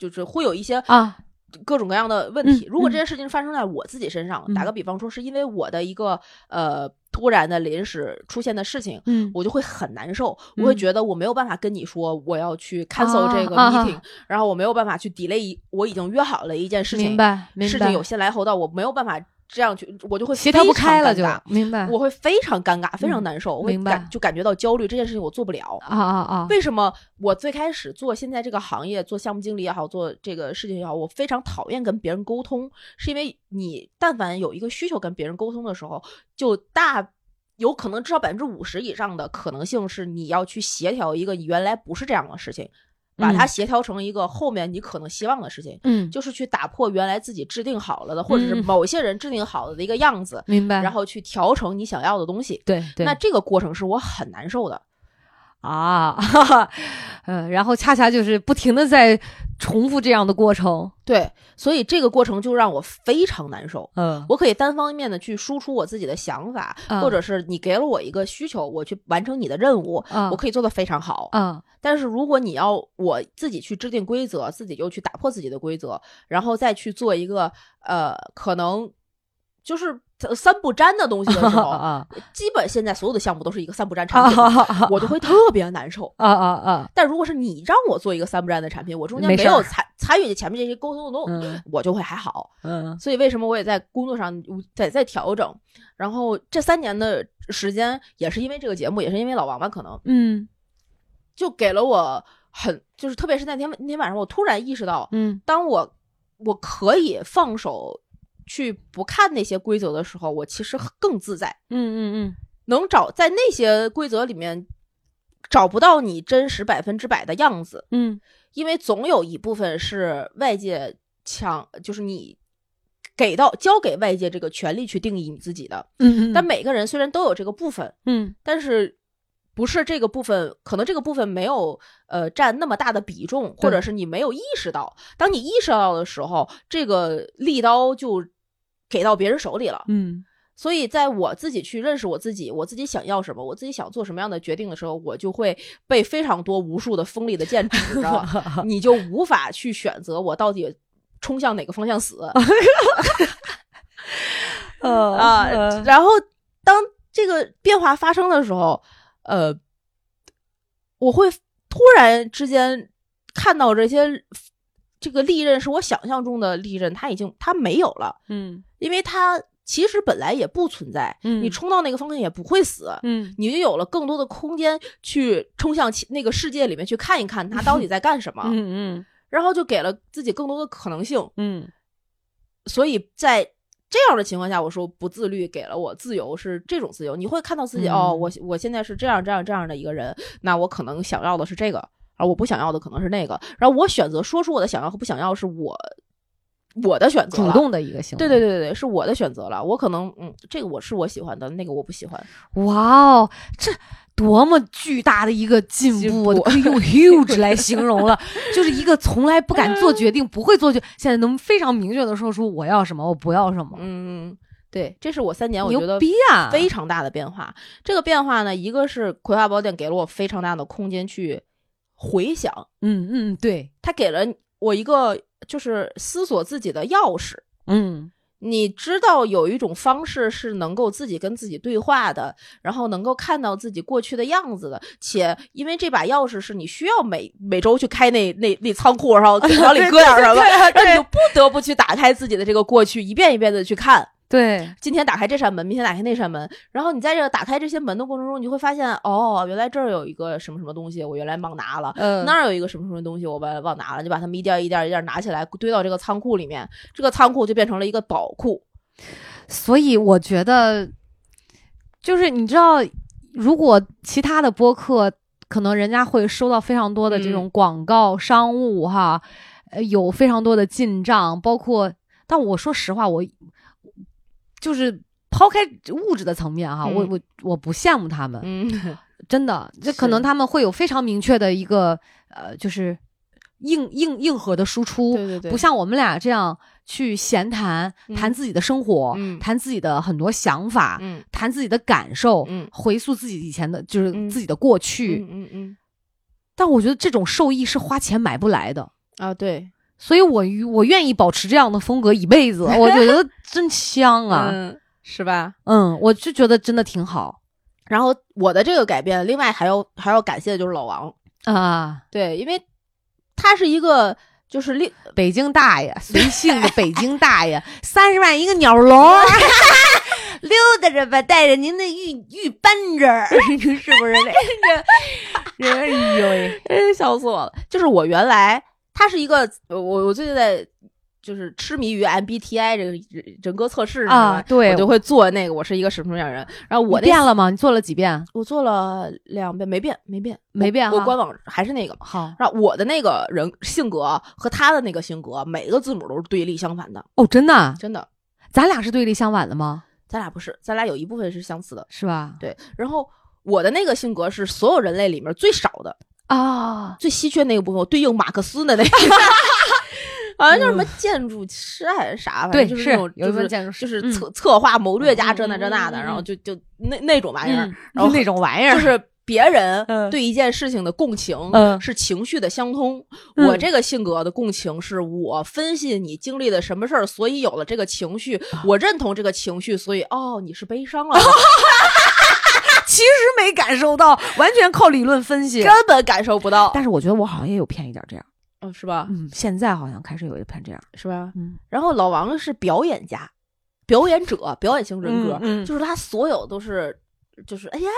就是会有一些啊。各种各样的问题？嗯如果这件事情发生在我自己身上，嗯。打个比方说，是因为我的一个呃突然的临时出现的事情。嗯。我就会很难受，嗯我会觉得我没有办法跟你说我要去 cancel 这个啊 meeting，、啊然后我没有办法去 delay 我已经约好了一件事情，明白明白事情有先来后到，我没有办法这样去，我就会协调不开了就尴尬。明白。我会非常尴尬，非常嗯难受，我会明白。感就感觉到焦虑，这件事情我做不了。啊啊啊。为什么我最开始做现在这个行业，做项目经理也好，做这个事情也好，我非常讨厌跟别人沟通，是因为你但凡有一个需求跟别人沟通的时候，就大有可能至少百分之五十以上的可能性是你要去协调一个你原来不是这样的事情，把它嗯协调成一个后面你可能希望的事情。嗯就是去打破原来自己制定好了的，或者是嗯某些人制定好了的一个样子，明白，然后去调成你想要的东西。对对那这个过程是我很难受的。啊，哈哈，呃，然后恰恰就是不停的在重复这样的过程，对，所以这个过程就让我非常难受。嗯我可以单方面的去输出我自己的想法，嗯或者是你给了我一个需求，我去完成你的任务，啊我可以做的非常好。嗯但是如果你要我自己去制定规则，自己又去打破自己的规则，然后再去做一个呃，可能就是三不沾的东西的时候，啊基本现在所有的项目都是一个三不沾啊产品，啊我就会特别难受。啊啊啊。但如果是你让我做一个三不沾的产品，我中间没有参参与前面这些沟通的东西，嗯我就会还好。嗯。所以为什么我也在工作上在在调整，然后这三年的时间也是因为这个节目，也是因为老王吧，可能嗯。就给了我很就是特别是那天那天晚上，我突然意识到，嗯。当我我可以放手去不看那些规则的时候，我其实更自在，嗯嗯嗯。能找在那些规则里面找不到你真实百分之百的样子，嗯。因为总有一部分是外界强，就是你给到交给外界这个权利去定义你自己的。嗯。但每个人虽然都有这个部分，嗯。但是不是这个部分，可能这个部分没有呃占那么大的比重，或者是你没有意识到。当你意识到的时候，这个利刀就给到别人手里了。嗯所以，在我自己去认识我自己，我自己想要什么，我自己想做什么样的决定的时候，我就会被非常多、无数的锋利的剑指着，你就无法去选择我到底冲向哪个方向死。呃啊，然后当这个变化发生的时候，呃，我会突然之间看到这些这个利刃是我想象中的利刃，它已经它没有了，嗯因为它其实本来也不存在，嗯你冲到那个方向也不会死。嗯你就有了更多的空间去冲向其那个世界里面去看一看 它到底在干什么，嗯然后就给了自己更多的可能性。嗯所以在这样的情况下，我说不自律给了我自由，是这种自由。你会看到自己、嗯哦，我我现在是这样这样这样的一个人，那我可能想要的是这个，而我不想要的可能是那个。然后我选择说出我的想要和不想要，是我我的选择。主动的一个行为。对对对对对，是我的选择了。我可能嗯，这个我是我喜欢的，那个我不喜欢。哇哦，这多么巨大的一个进进步！我以用 huge 来形容了，就是一个从来不敢做决定、不会做决，现在能非常明确的说出我要什么，我不要什么。嗯，对，这是我三年我觉得逼啊！非常大的变化。这个变化呢，一个是《葵花宝典》给了我非常大的空间去回想，嗯嗯，对，它给了我一个就是思索自己的钥匙。嗯你知道有一种方式是能够自己跟自己对话的，然后能够看到自己过去的样子的，且因为这把钥匙是你需要每每周去开那那那仓库，然后 往里搁点什么，然后你就不得不去打开自己的这个过去，一遍一遍的去看。对，今天打开这扇门，明天打开那扇门，然后你在这个打开这些门的过程中，你就会发现，哦，原来这儿有一个什么什么东西，我原来忘拿了。嗯那儿有一个什么什么东西，我忘忘拿了，就把它们一件一件一件拿起来，堆到这个仓库里面。这个仓库就变成了一个宝库。所以我觉得，就是你知道，如果其他的播客可能人家会收到非常多的这种广告、商务哈，呃，有非常多的进账，包括，但我说实话，我就是抛开物质的层面哈，嗯。我我我不羡慕他们，嗯，真的，这可能他们会有非常明确的一个呃，就是硬硬硬核的输出，对对对，不像我们俩这样去闲谈，嗯谈自己的生活，嗯。谈自己的很多想法，嗯谈自己的感受，嗯。回溯自己以前的，就是嗯自己的过去。嗯嗯嗯。但我觉得这种受益是花钱买不来的，啊，对所以我我愿意保持这样的风格一辈子，我觉得真香啊！嗯，是吧？嗯，我就觉得真的挺好然后我的这个改变，另外还要还要感谢的就是老王，啊。对，因为他是一个就是另北京大爷，随性的北京大爷，三十万一个鸟笼，溜达着吧，带着您的玉玉扳着，是不是那个？哎呦喂，哎，笑死我了！就是我原来他是一个，呃我我最近在就是痴迷于 MBTI 这个人人格测试啊对我就会做那个，我是一个什么什么样的人。然后我那你变了吗？你做了几遍？我做了两遍，没变，没变，没变我我官网还是那个。好然后我的那个人性格和他的那个性格，每个字母都是对立相反的，哦，真的啊，真的。咱俩是对立相反的吗？咱俩不是，咱俩有一部分是相似的，是吧？对。然后我的那个性格是所有人类里面最少的，啊，最稀缺那个部分，我对应马克思的那个 好像叫什么建筑师还是啥，反对正就是那种有一就是份建筑师就是嗯。策策划谋略家这那嗯这那的，然后就就那那种玩意儿，嗯，然后那种玩意儿，就。是别人嗯。对一件事情的共情嗯。是情绪的相通，嗯。我这个性格的共情是我分析你经历了什么事儿，所以有了这个情绪，啊。我认同这个情绪，所以哦你是悲伤了吗，其实没感受到，完全靠理论分析。根本感受不到，但是我觉得我好像也有偏一点这样，嗯是吧？嗯，现在好像开始有一偏这样，是吧？嗯，然后老王是表演家、表演者、表演型人格，嗯嗯就是他所有都是就是哎呀，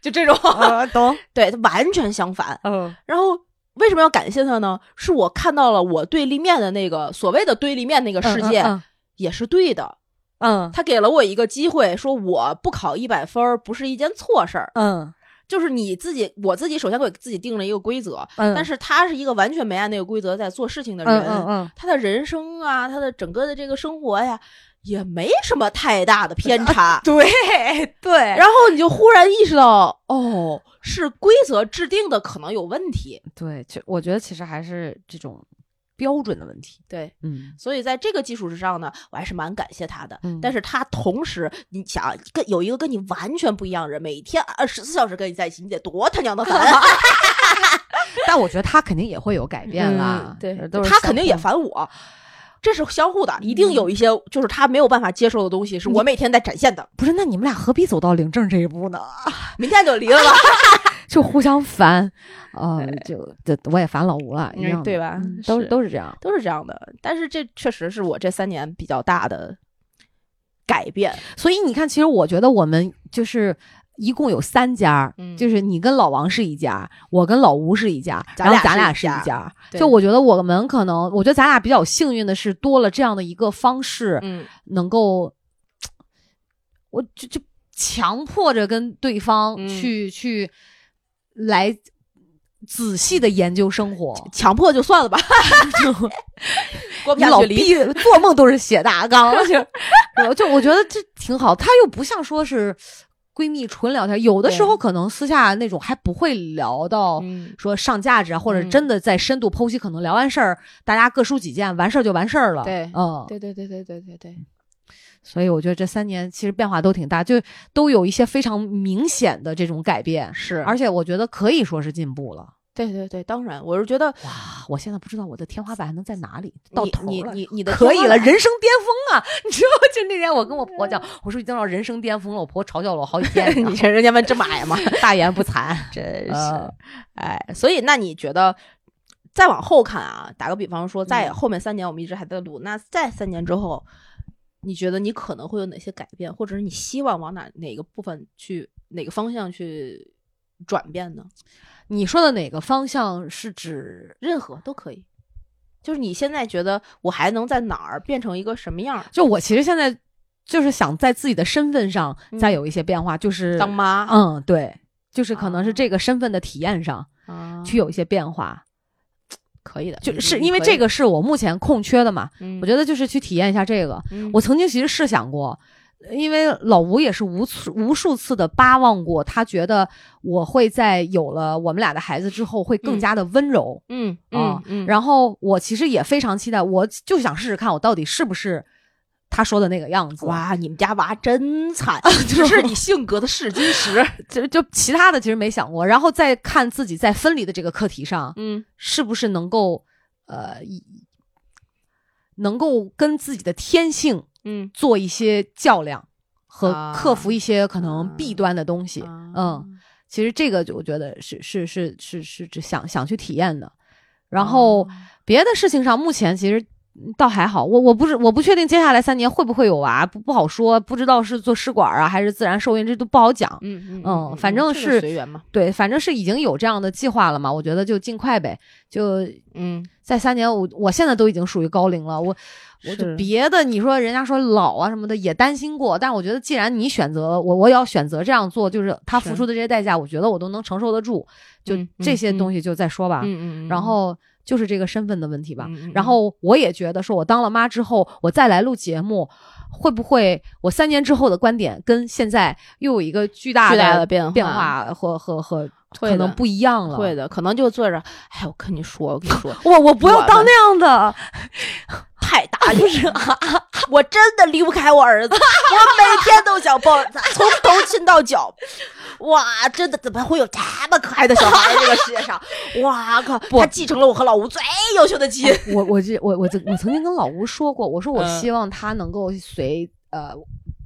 就这种，啊，懂，对他完全相反。嗯然后为什么要感谢他呢？是我看到了我对立面的那个所谓的对立面那个世界嗯也是对的，嗯他给了我一个机会，说我不考一百分儿不是一件错事儿。嗯就是你自己，我自己首先给自己定了一个规则，嗯但是他是一个完全没按那个规则在做事情的人，嗯嗯嗯，他的人生啊，他的整个的这个生活呀，也没什么太大的偏差。对对，然后你就忽然意识到，哦，是规则制定的可能有问题。对，其我觉得其实还是这种标准的问题。对，嗯所以在这个基础之上呢，我还是蛮感谢他的。嗯但是他同时，你想跟有一个跟你完全不一样的人，每天二十四小时跟你在一起，你得多他娘的烦！但我觉得他肯定也会有改变啦嗯，对都，是他肯定也烦我。这是相互的，一定有一些就是他没有办法接受的东西，是我每天在展现的。不是？那你们俩何必走到领证这一步呢？明天就离了吧，就互相烦，呃，就这我也烦老吴了，一样对吧嗯都是都是这样。都是这样的。但是这确实是我这三年比较大的改变。所以你看，其实我觉得我们就是一共有三家，嗯就是你跟老王是一家，我跟老吴是一家，咱然后咱俩俩是一家就我觉得我们可能，我觉得咱俩比较幸运的是多了这样的一个方式，嗯，能够，我就就强迫着跟对方嗯去、去来仔细的研究生活。强迫就算了吧，你老。逼做梦都是写大纲，就就我觉得这挺好，他又不像说是闺蜜纯聊天，有的时候可能私下那种还不会聊到嗯，说上价值啊，或者嗯真的在深度剖析，可能聊完事儿，大家各抒己见，完事儿就完事儿了。对嗯，对对对对对对对，所以我觉得这三年其实变化都挺大，就都有一些非常明显的这种改变，是，而且我觉得可以说是进步了。对对对，当然，我是觉得哇，我现在不知道我的天花板还能在哪里，到你你头了你你的可以了，人生巅峰啊！你知道？就那天我跟我婆讲，我说已经到人生巅峰了，我婆嘲笑了我好几天。你这人家问这么矮吗？大言不惭，真是呃，哎，所以那你觉得再往后看啊？打个比方说，在嗯后面三年我们一直还在录，那再三年之后，你觉得你可能会有哪些改变，或者是你希望往哪哪个部分去哪个方向去转变呢？你说的哪个方向是指？任何都可以。就是你现在觉得我还能在哪儿变成一个什么样儿？就我其实现在就是想在自己的身份上再嗯有一些变化，就是当妈嗯，对，就是可能是啊这个身份的体验上啊去有一些变化，可以的，就是因为这个是我目前空缺的嘛，嗯我觉得就是去体验一下这个。嗯我曾经其实试想过，因为老吴也是无数无数次的巴望过，他觉得我会在有了我们俩的孩子之后会更加的温柔。嗯啊嗯嗯，然后我其实也非常期待，我就想试试看我到底是不是他说的那个样子。哇，你们家娃真惨，就是 你性格的试金石。就就其他的其实没想过，然后再看自己在分离的这个课题上，嗯是不是能够呃，以能够跟自己的天性嗯，做一些较量和啊克服一些可能弊端的东西。啊嗯，其实这个就我觉得是是是是是是想想去体验的。然后哦别的事情上，目前其实嗯倒还好。我我不是我不确定接下来三年会不会有娃，不不好说，不知道是做试管啊还是自然受孕，这都不好讲。嗯嗯嗯反正这个是随缘嘛。对，反正是已经有这样的计划了嘛，我觉得就尽快呗。就嗯，在三年，我我现在都已经属于高龄了，我我就别的你说人家说老啊什么的也担心过，但我觉得既然你选择我，我也要选择这样做，就是他付出的这些代价，我觉得我都能承受得住，就嗯这些嗯东西就再说吧。嗯嗯，然后就是这个身份的问题吧。然后我也觉得说，我当了妈之后，我再来录节目，会不会我三年之后的观点跟现在又有一个巨大巨大的的变化变化和和和可能不一样了？会的，可能就坐着，哎，我跟你说，我跟你说，我我不要当那样的，太打脸了，我真的离不开我儿子，我每天都想抱着他，从头亲到脚。哇，真的怎么会有这么可爱的小孩儿？这个世界上，哇靠，他继承了我和老吴最优秀的基因。我我这我我这我曾经跟老吴说过，我说我嗯希望他能够随呃。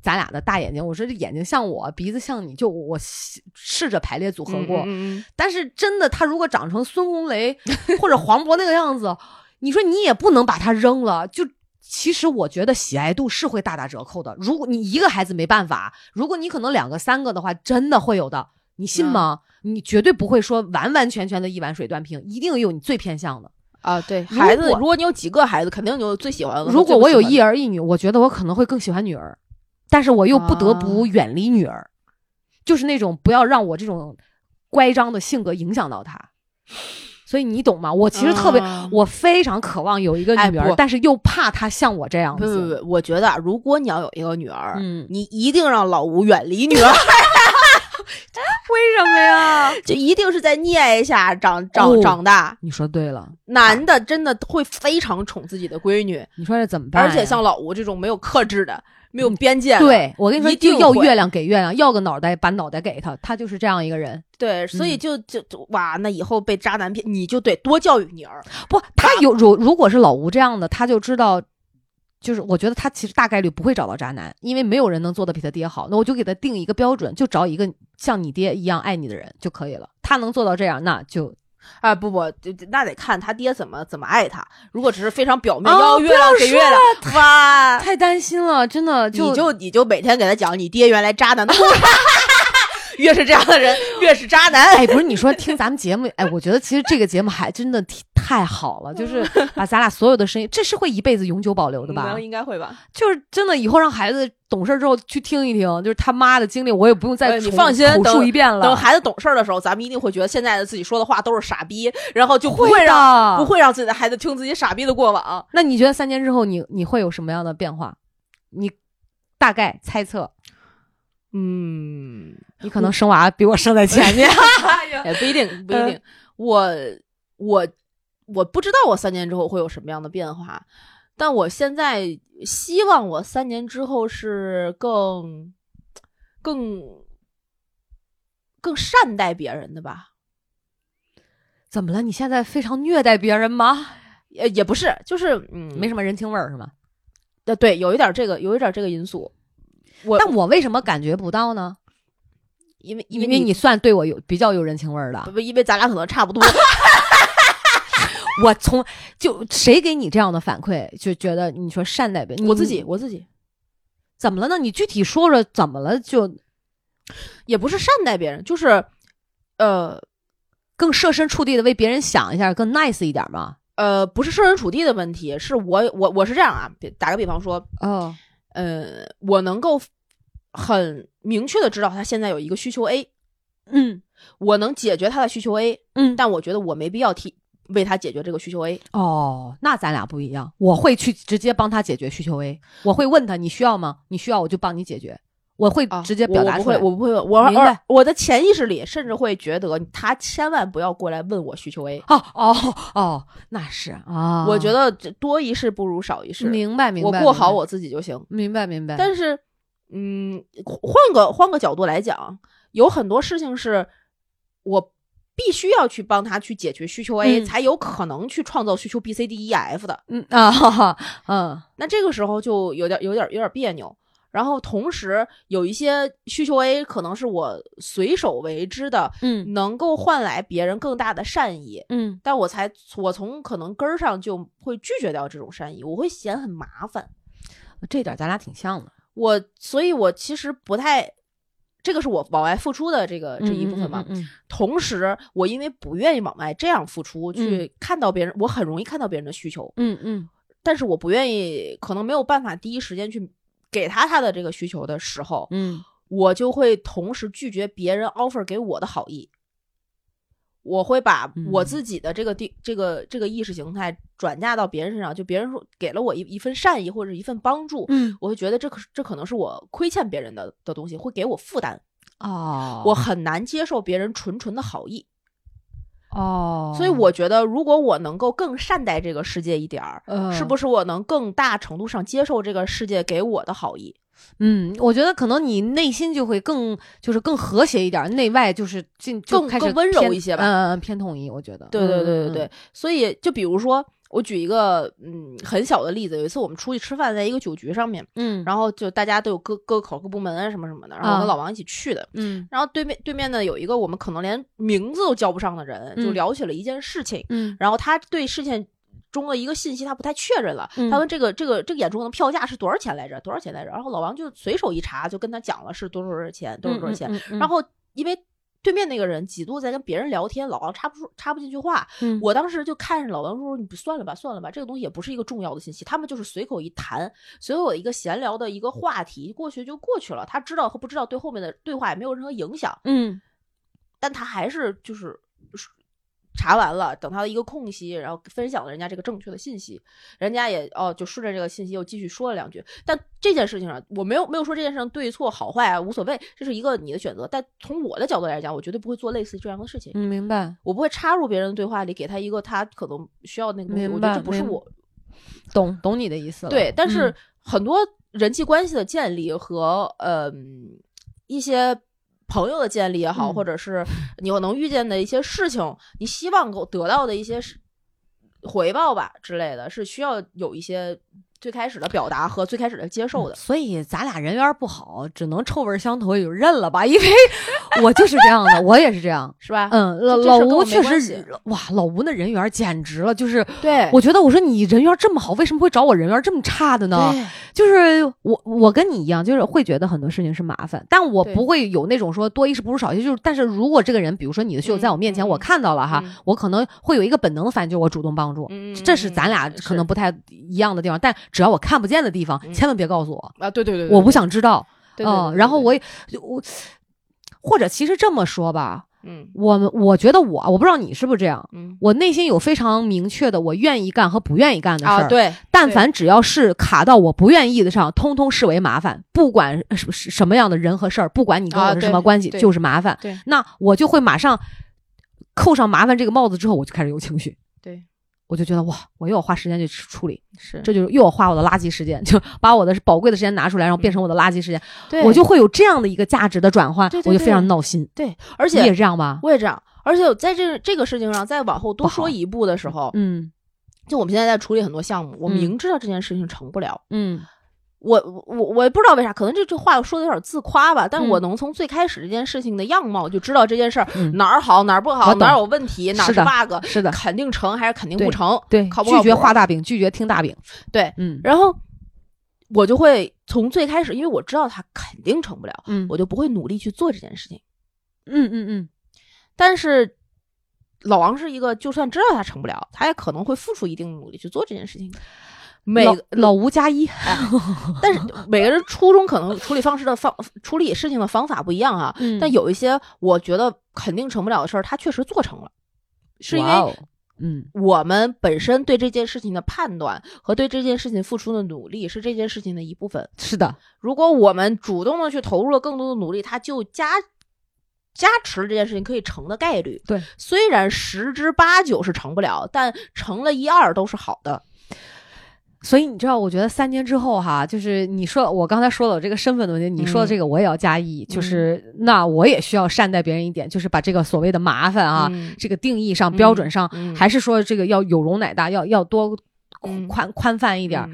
咱俩的大眼睛，我说这眼睛像我，鼻子像你，就我试试着排列组合过，嗯但是真的，他如果长成孙红雷或者黄渤那个样子，你说你也不能把它扔了。就其实我觉得喜爱度是会大打折扣的。如果你一个孩子没办法，如果你可能两个、三个的话，真的会有的。你信吗？你绝对不会说完完全全的一碗水端平，一定有你最偏向的。啊，对孩子，如果你有几个孩子，肯定有最喜欢的。如果我有一儿，儿一女，我觉得我可能会更喜欢女儿，但是我又不得不远离女儿，就是那种不要让我这种乖张的性格影响到他。所以你懂吗？我其实特别，啊我非常渴望有一个女儿，哎但是又怕她像我这样不不子。不，我觉得啊，如果你要有一个女儿，嗯你一定让老吴远离女儿，为什么呀？就一定是在溺爱下长长、哦长大。你说对了，男的真的会非常宠自己的闺女，你说这怎么办？而且像老吴这种没有克制的、没有边界的，对我跟你说，一定要月亮给月亮，要个脑袋把脑袋给他，他就是这样一个人。对，所以就就哇，那以后被渣男骗，你就得多教育女儿。不，他有如如果是老吴这样的，他就知道，就是我觉得他其实大概率不会找到渣男，因为没有人能做的比他爹好。那我就给他定一个标准，就找一个像你爹一样爱你的人就可以了。他能做到这样，那就啊不不，那得看他爹怎么怎么爱他。如果只是非常表面，哦要月亮给月亮，哇，太担心了，真的就你就你就每天给他讲你爹原来渣男的故事，越是这样的人越是渣男。哎，不是你说听咱们节目，哎，我觉得其实这个节目还真的挺太好了，就是 把咱俩所有的声音，这是会一辈子永久保留的吧？嗯应该会吧？就是真的以后让孩子懂事之后去听一听，就是他妈的经历，我也不用再呃你放心等述一遍了。等孩子懂事的时候，咱们一定会觉得现在的自己说的话都是傻逼，然后就不会会让的不会让自己的孩子听自己傻逼的过往。那你觉得三年之后你你会有什么样的变化？你大概猜测，嗯，你可能生娃比我生在前面。也不一定，不一定。我我我不知道我三年之后会有什么样的变化，但我现在希望我三年之后是更更更善待别人的吧。怎么了？你现在非常虐待别人吗？也也不是，就是嗯，没什么人情味儿是吗？呃，对，有一点这个，有一点这个因素。我但我为什么感觉不到呢？因为因为为你算对我有比较有人情味儿的。不因为咱俩可能差不多。我从就谁给你这样的反馈，就觉得你说善待别人，我自己，我自己怎么了呢？你具体说说怎么了？就也不是善待别人，就是呃更设身处地的为别人想一下，更 nice 一点嘛。呃，不是设身处地的问题，是我我我是这样啊，打个比方说，哦，呃，我能够很明确的知道他现在有一个需求 A，嗯我能解决他的需求 A，嗯，但我觉得我没必要替为他解决这个需求 A。哦，那咱俩不一样。我会去直接帮他解决需求 A，我会问他你需要吗？你需要我就帮你解决，我会啊，直接表达出来。我我不会，我不会，我明白我的潜意识里甚至会觉得他千万不要过来问我需求 A。哦哦哦，那是啊，我觉得这多一事不如少一事，明白明白，我过好我自己就行。明白明白。但是，嗯，换个换个角度来讲，有很多事情是我必须要去帮他去解决需求 A，、嗯才有可能去创造需求 B、C、D、E、F 的。嗯啊哈哈嗯那这个时候就有点有点有点别扭。然后同时有一些需求 A 可能是我随手为之的，嗯能够换来别人更大的善意，嗯但我才我从可能根儿上就会拒绝掉这种善意，我会嫌很麻烦。这点咱俩挺像的。我所以，我其实不太，这个是我往外付出的这个这一部分嘛。嗯嗯同时，我因为不愿意往外这样付出，去看到别人，我很容易看到别人的需求，嗯嗯但是我不愿意，可能没有办法第一时间去给他他的这个需求的时候，嗯我就会同时拒绝别人 offer 给我的好意。我会把我嗯。自己的这个地、这个这个意识形态转嫁到别人身上，就别人说给了我一一份善意或者一份帮助，嗯。我会觉得这可这可能是我亏欠别人的的东西，会给我负担，哦，我很难接受别人纯纯的好意，哦，所以我觉得如果我能够更善待这个世界一点儿，呃是不是我能更大程度上接受这个世界给我的好意？嗯，我觉得可能你内心就会更就是更和谐一点，内外就是进就更更温柔一些吧嗯嗯嗯，偏统一，我觉得。对对嗯对对对，，所以就比如说，我举一个嗯很小的例子，有一次我们出去吃饭，在一个酒局上面，嗯，然后就大家都有各各口各部门啊什么什么的，然后我啊跟老王一起去的。嗯然后对面对面呢有一个我们可能连名字都叫不上的人，就嗯聊起了一件事情。嗯然后他对事情中的一个信息他不太确认了，嗯他问这个这个这个演出的票价是多少钱来着？多少钱来着？然后老王就随手一查，就跟他讲了是多少多少钱，多少多少钱。然后因为对面那个人几度在跟别人聊天，老王插不出插不进去话，嗯我当时就看着老王说：“你不算了吧，算了吧，这个东西也不是一个重要的信息，他们就是随口一谈，随口一个闲聊的一个话题，过去就过去了。他知道和不知道对后面的对话也没有任何影响。嗯但他还是就是查完了，等他的一个空隙，然后分享了人家这个正确的信息，人家也哦就顺着这个信息又继续说了两句。但这件事情上，我没有没有说这件事情对错好坏啊无所谓，这是一个你的选择。但从我的角度来讲，我绝对不会做类似这样的事情，嗯，明白，我不会插入别人的对话里，给他一个他可能需要的那个东西。我觉得这不是我懂懂你的意思了。对，但是嗯很多人际关系的建立和呃一些朋友的建立也好，嗯。或者是你可能遇见的一些事情，你希望够得到的一些是回报吧之类的，是需要有一些最开始的表达和最开始的接受的。所以咱俩人缘不好，只能臭味相投也就认了吧，因为 我就是这样的，我也是这样。是吧？嗯，老老吴确实哇，老吴那人缘简直了，就是对，我觉得我说你人缘这么好，为什么会找我人缘这么差的呢？对就是我我跟你一样，就是会觉得很多事情是麻烦，但我不会有那种说多一事不如少一事，就是但是如果这个人，比如说你的需求在我面前，我看到了哈，嗯我可能会有一个本能的反应，就是我主动帮助。嗯，这是咱俩嗯可能不太一样的地方，但只要我看不见的地方，嗯千万别告诉我，啊，对对对，我不想知道。嗯，然后我也我或者其实这么说吧，嗯我们我觉得我我不知道你是不是这样，嗯我内心有非常明确的我愿意干和不愿意干的事儿。啊，对，但凡只要是卡到我不愿意的上，通通视为麻烦，不管是是什么样的人和事儿，不管你跟啊我是什么关系，对就是麻烦。对那我就会马上扣上麻烦这个帽子之后，我就开始有情绪。对，我就觉得哇，我又要花时间去处理，是这就是又要花我的垃圾时间，就把我的宝贵的时间拿出来，然后变成我的垃圾时间，对，我就会有这样的一个价值的转换，对对我就非常闹心。对，而你且也这样吧？我也这样，而且在这这个事情上再往后多说一步的时候，嗯就我们现在在处理很多项目，我嗯明知道这件事情成不了，嗯我我我也不知道为啥，可能这这话说的有点自夸吧，但是我能从最开始这件事情的样貌就知道这件事儿嗯，哪儿好哪儿不好，哪儿有问题，哪儿是 bug，是的，肯定成还是肯定不成，对，拒绝画大饼，拒绝听大饼。对，嗯然后我就会从最开始，因为我知道他肯定成不了，嗯我就不会努力去做这件事情。嗯嗯嗯，但是老王是一个，就算知道他成不了，他也可能会付出一定努力去做这件事情的。每老吴加一，但是每个人初衷可能处理方式的方处理事情的方法不一样啊。嗯但有一些我觉得肯定成不了的事儿，他确实做成了，是因为哦嗯我们本身对这件事情的判断和对这件事情付出的努力是这件事情的一部分。是的，如果我们主动的去投入了更多的努力，它就加加持了这件事情可以成的概率。对，虽然十之八九是成不了，但成了一二都是好的。所以你知道，我觉得三年之后哈，就是你说我刚才说了我这个身份的问题，你说的这个我也要加一，就是那我也需要善待别人一点，就是把这个所谓的麻烦啊，嗯。这个定义上、标准上，嗯还是说这个要有容乃大，要要多嗯。宽宽泛一点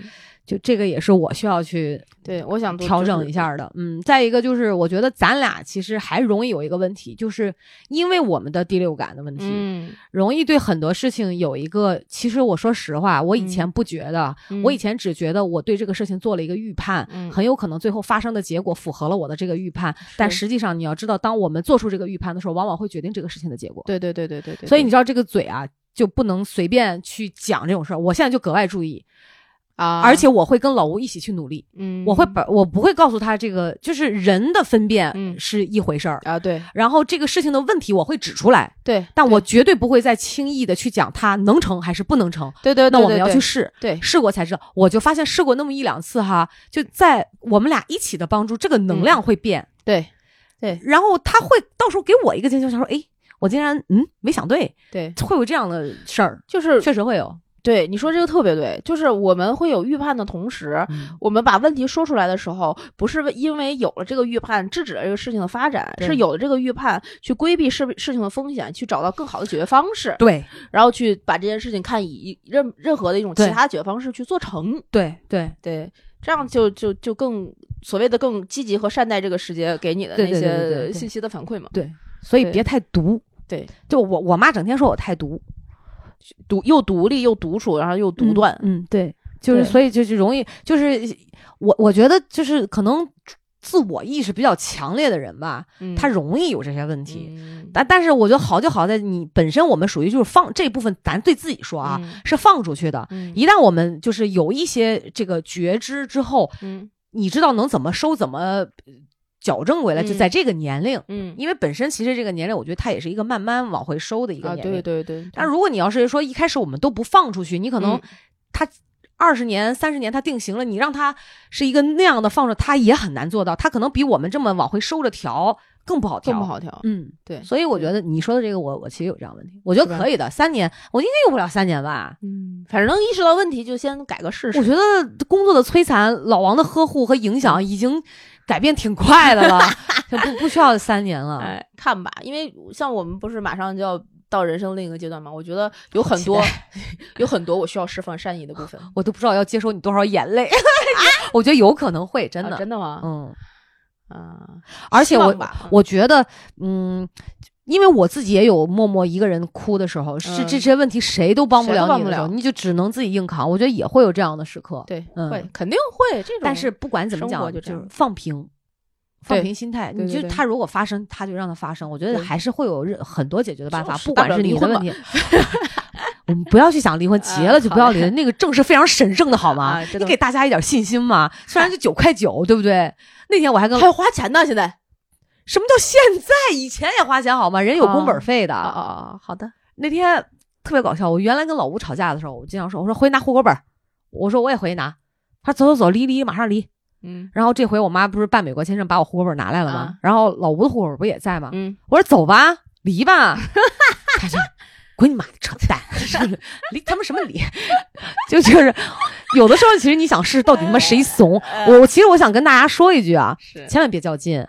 就这个也是我需要去对，我想调整一下的。嗯，再一个就是我觉得咱俩其实还容易有一个问题，就是因为我们的第六感的问题，嗯，容易对很多事情有一个。其实我说实话，我以前嗯不觉得，嗯我以前只觉得我对这个事情做了一个预判，嗯很有可能最后发生的结果符合了我的这个预判。但实际上，你要知道，当我们做出这个预判的时候，往往会决定这个事情的结果。对对对对对对，所以你知道，这个嘴啊，就不能随便去讲这种事儿。我现在就格外注意，啊，而且我会跟老吴一起去努力。嗯，我会把我不会告诉他这个，就是人的分辨嗯。是一回事儿，啊，对。然后这个事情的问题我会指出来，对，但我绝对不会再轻易的去讲它能成还是不能成。对对，那我们要去对试，对。试过才知道。我就发现试过那么一两次哈，就在我们俩一起的帮助，这个能量会变，对对。然后他会到时候给我一个惊喜，想说，哎，我竟然嗯没想对，对，会有这样的事儿，就是确实会有。对你说这个特别对，就是我们会有预判的同时，嗯我们把问题说出来的时候，不是为因为有了这个预判制止了这个事情的发展，是有了这个预判去规避事事情的风险，去找到更好的解决方式，对然后去把这件事情看以任任何的一种其他解决方式去做成。对对对，这样就就就更所谓的更积极和善待这个世界给你的那些信息的反馈嘛。对，所以别太毒。对，就我我妈整天说我太毒，独又独立又独处，然后又独断。嗯，对，就是所以就就容易，就是我我觉得就是可能自我意识比较强烈的人吧，嗯他容易有这些问题。嗯但但是我觉得好就好在你本身我们属于就是放这部分，咱对自己说啊、嗯是放出去的。嗯一旦我们就是有一些这个觉知之后，嗯你知道能怎么收，怎么呃矫正回来，就嗯在这个年龄，嗯因为本身其实这个年龄，我觉得它也是一个慢慢往回收的一个啊，年龄。对对对，但如果你要是说一开始我们都不放出去，你可能嗯他二十年、三十年他定型了，你让他是一个那样的放着，他也很难做到。他可能比我们这么往回收着调更不好调，更不。好调，嗯，对，所以我觉得你说的这个，我我其实有这样的问题，我觉得可以的，三年我应该用不了三年吧。嗯，反正能意识到问题就先改个试试。我觉得工作的摧残、老王的呵护和影响已经改变挺快的了，就不不需要三年了。哎，看吧，因为像我们不是马上就要到人生另一个阶段嘛，我觉得有很多 有很多我需要释放善意的部分。我都不知道要接收你多少眼泪，我觉得有可能会真的，啊真的吗？嗯，啊，而且我我觉得，嗯，因为我自己也有默默一个人哭的时候，是嗯这些问题谁都帮不了你的时候，帮不了你就只能自己硬扛。我觉得也会有这样的时刻，对，嗯会肯定会这种，但是不管怎么讲，就就是放平。放平心态，你就他如果发生，他就让他发生。我觉得还是会有任很多解决的办法，不管是你离婚嘛的问题。我们不要去想离婚，结了就不要离那个证是非常神圣的，好吗？啊你给大家一点信心嘛。虽然就九块九，对不对？那天我还跟还要花钱呢，现在什么叫现在？以前也花钱好吗？人有工本费的。啊啊啊！好的，那天特别搞笑，我原来跟老吴吵架的时候，我经常说，我说回去拿户口本儿，我说我也回去拿。他走走走，离离，马上离。嗯然后这回我妈不是办美国签证，把我户口本拿来了吗？啊然后老吴的户口本不也在吗？嗯，我说走吧，离吧。他说滚你妈的扯淡，离他妈什么离？就就是有的时候，其实你想试到底他妈谁怂？我我其实我想跟大家说一句啊，千万别较劲。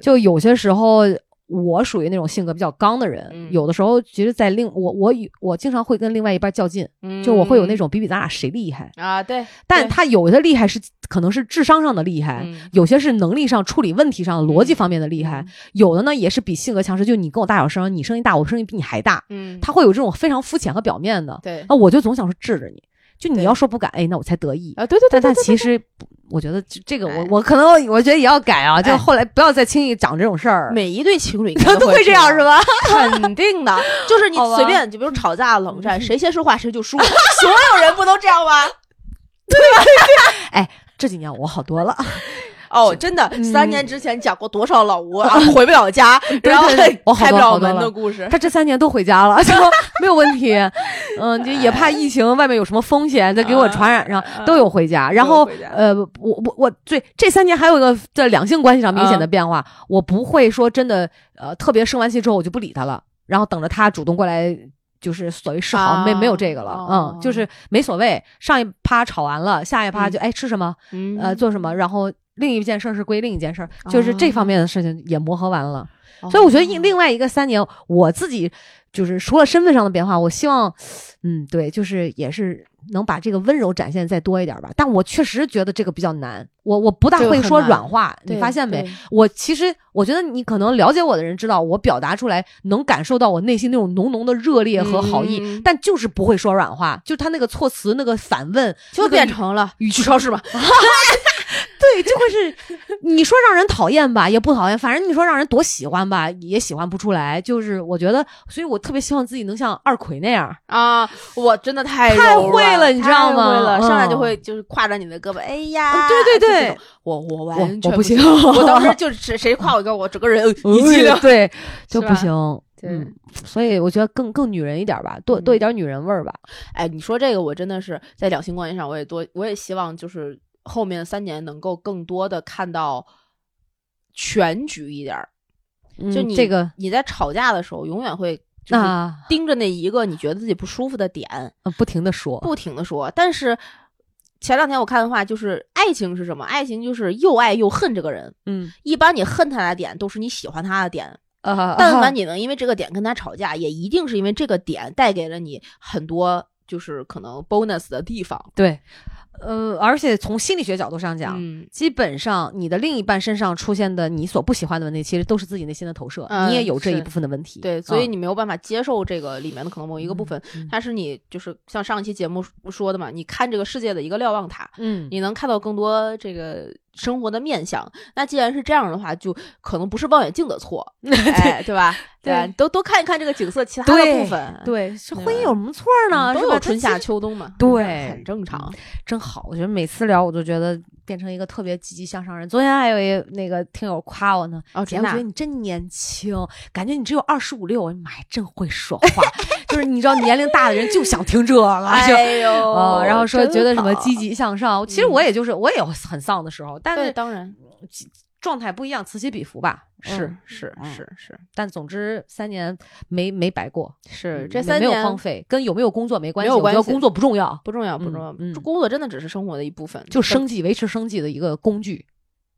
就有些时候，我属于那种性格比较刚的人，嗯有的时候其实，在另我我与我经常会跟另外一半较劲，就我会有那种比比咱俩谁厉害。嗯啊，对，但他有的厉害是可能是智商上的厉害，嗯有些是能力上处理问题上逻辑方面的厉害，嗯有的呢也是比性格强势，就你跟我大小声，你声音大，我声音比你还大，嗯，他会有这种非常肤浅和表面的。对那我就总想说治着你，就你要说不敢，哎，那我才得意。啊，对对对但但对对其实不，我觉得这这个我哎我可能我觉得也要改啊，就哎后来不要再轻易讲这种事儿。每一对情侣 都会这样是？吧？肯定的，就是你随便，就比如 吵架、冷战，谁先说话谁就输，所有人不都这样吗？这几年我好多了，哦，真的，嗯三年之前讲过多少老吴啊 回不了家，然后开不了门的故事。他这三年都回家了，就没有问题。嗯，就也怕疫情外面有什么风险，再给我传染上，啊都有回家。然后呃，我我我最这三年还有一个在两性关系上明显的变化，我不会说真的呃特别生完气之后我就不理他了，然后等着他主动过来。就是所谓示好，啊没没有这个了，哦嗯，就是没所谓。上一趴吵完了，下一趴就、哎吃什么，嗯呃做什么，然后另一件事儿是归另一件事儿，就是这方面的事情也磨合完了。所以我觉得另另外一个三年，我自己就是除了身份上的变化，我希望，嗯，对，就是也是能把这个温柔展现再多一点吧。但我确实觉得这个比较难，我我不大会说软话，你发现没？我其实我觉得你可能了解我的人知道，我表达出来能感受到我内心那种浓浓的热烈和好意，嗯但就是不会说软话，就他那个措辞、那个反问，就变成了语去超市吧。对，就会是你说让人讨厌吧，也不讨厌；反正你说让人多喜欢吧，也喜欢不出来。就是我觉得，所以我特别希望自己能像二奎那样。啊！我真的太太会了你知道吗太会了，上来就嗯会就是挎着你的胳膊，哎呀，嗯对对对就这种，我我完全我不行 我当时就是谁夸我一个，我整个人 一激灵。对，就不行。对嗯，所以我觉得更更女人一点吧，多嗯多一点女人味儿吧。哎，你说这个，我真的是在两性关系上，我也多，我也希望就是后面三年能够更多的看到全局一点儿。就你嗯这个你在吵架的时候，永远会就是啊，盯着那一个你觉得自己不舒服的点，呃不停的说，不停的说。但是前两天我看的话，就是爱情是什么？爱情就是又爱又恨这个人。嗯一般你恨他的点都是你喜欢他的点，啊，但凡你能因为这个点跟他吵架，也一定是因为这个点带给了你很多就是可能 bonus 的地方。对，呃，而且从心理学角度上讲，嗯，基本上你的另一半身上出现的你所不喜欢的问题，其实都是自己内心的投射，嗯你也有这一部分的问题。对，所以嗯你没有办法接受这个里面的可能某一个部分，嗯它是你就是像上一期节目说的嘛，你看这个世界的一个瞭望塔，嗯，你能看到更多这个生活的面相。那既然是这样的话，就可能不是望远镜的错，哎，对吧？对都都看一看这个景色，其他的部分，对，这对婚姻有什么错呢？嗯都有春夏秋冬嘛，对很正常。真好。我觉得每次聊，我都觉得变成一个特别积极向上人。昨天还有一那个听友夸我呢，姐，我觉得你真年轻，感觉你只有二十五六。我的妈呀，真会说话，就是你知道年龄大的人就想听这个，就。哎呦，哦、然后说觉得什么积极向上，其实我也就是我也有很丧的时候，但对，是当然状态不一样，此起彼伏吧。是嗯是嗯是是但总之三年没没白过，是，这三年没有荒废，跟有没有工作没关系。没有关系工作不重要，不重要不嗯重要，工作真的只是生活的一部分，就生计维持生计的一个工具。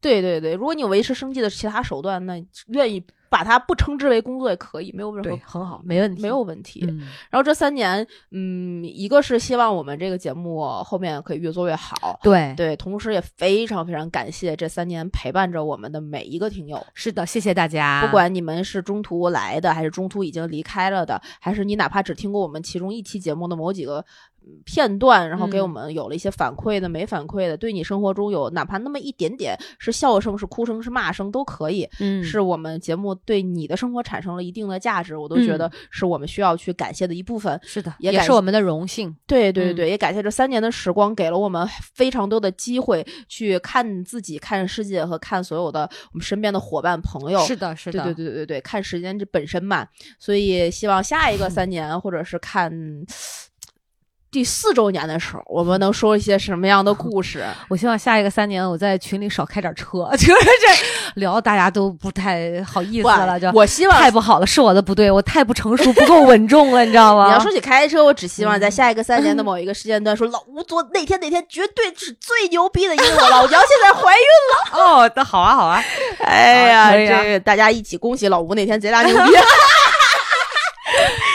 对对对，如果你有维持生计的其他手段，那愿意把它不称之为工作也可以，没有任对，何很好，没问题，没有问题。嗯，然后这三年，嗯，一个是希望我们这个节目后面可以越做越好，对，对，同时也非常非常感谢这三年陪伴着我们的每一个听友。是的，谢谢大家。不管你们是中途来的，还是中途已经离开了的，还是你哪怕只听过我们其中一期节目的某几个嗯片段，然后给我嗯们有了一些反馈的、没反馈的，对你生活中有哪怕那么一点点是笑声、是哭声、是骂声都可以，嗯，是我们节目对你的生活产生了一定的价值，我都觉得是我们需要去感谢的一部分。是的，也也是我们的荣幸。对对对对，也感谢这三年的时光，给了我们非常多的机会去看自己、看世界和看所有的我们身边的伙伴朋友。是的，是对的，对对对对对，看时间这本身嘛，所以希望下一个三年，或者是看第四周年的时候，我们能说一些什么样的故事？我希望下一个三年我在群里少开点车，就是这聊大家都不太好意思了，就我希望太不好了，是我的不对，我太不成熟，不够稳重了，你知道吗？你要说起开车，我只希望在嗯下一个三年的某一个时间段说，老吴昨那天那天绝对是最牛逼的，因为我老娘现在怀孕了。哦，那好啊，好啊，哎呀，这个大家一起恭喜老吴那天贼拉牛逼。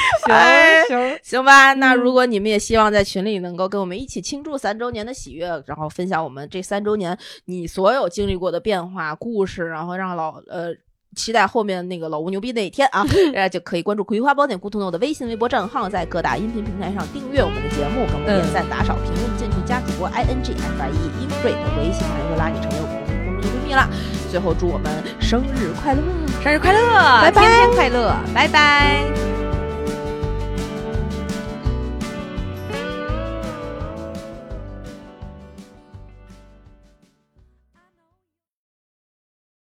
哎行，行吧，那如果你们也希望在群里能够跟我们一起庆祝三周年的喜悦，然后分享我们这三周年你所有经历过的变化故事，然后让老呃。期待后面那个老吴牛逼那一天啊，大家就可以关注“葵花宝典”咕咚咚的微信、微博账号，在各大音频平台上订阅我们的节目，给我们点赞、打赏、评论、进群加主播 i n g f i e 音瑞的微信，就拉你成为我们的公众闺蜜啦。最后祝我们生日快乐！生日快乐，拜拜天天快乐，拜拜。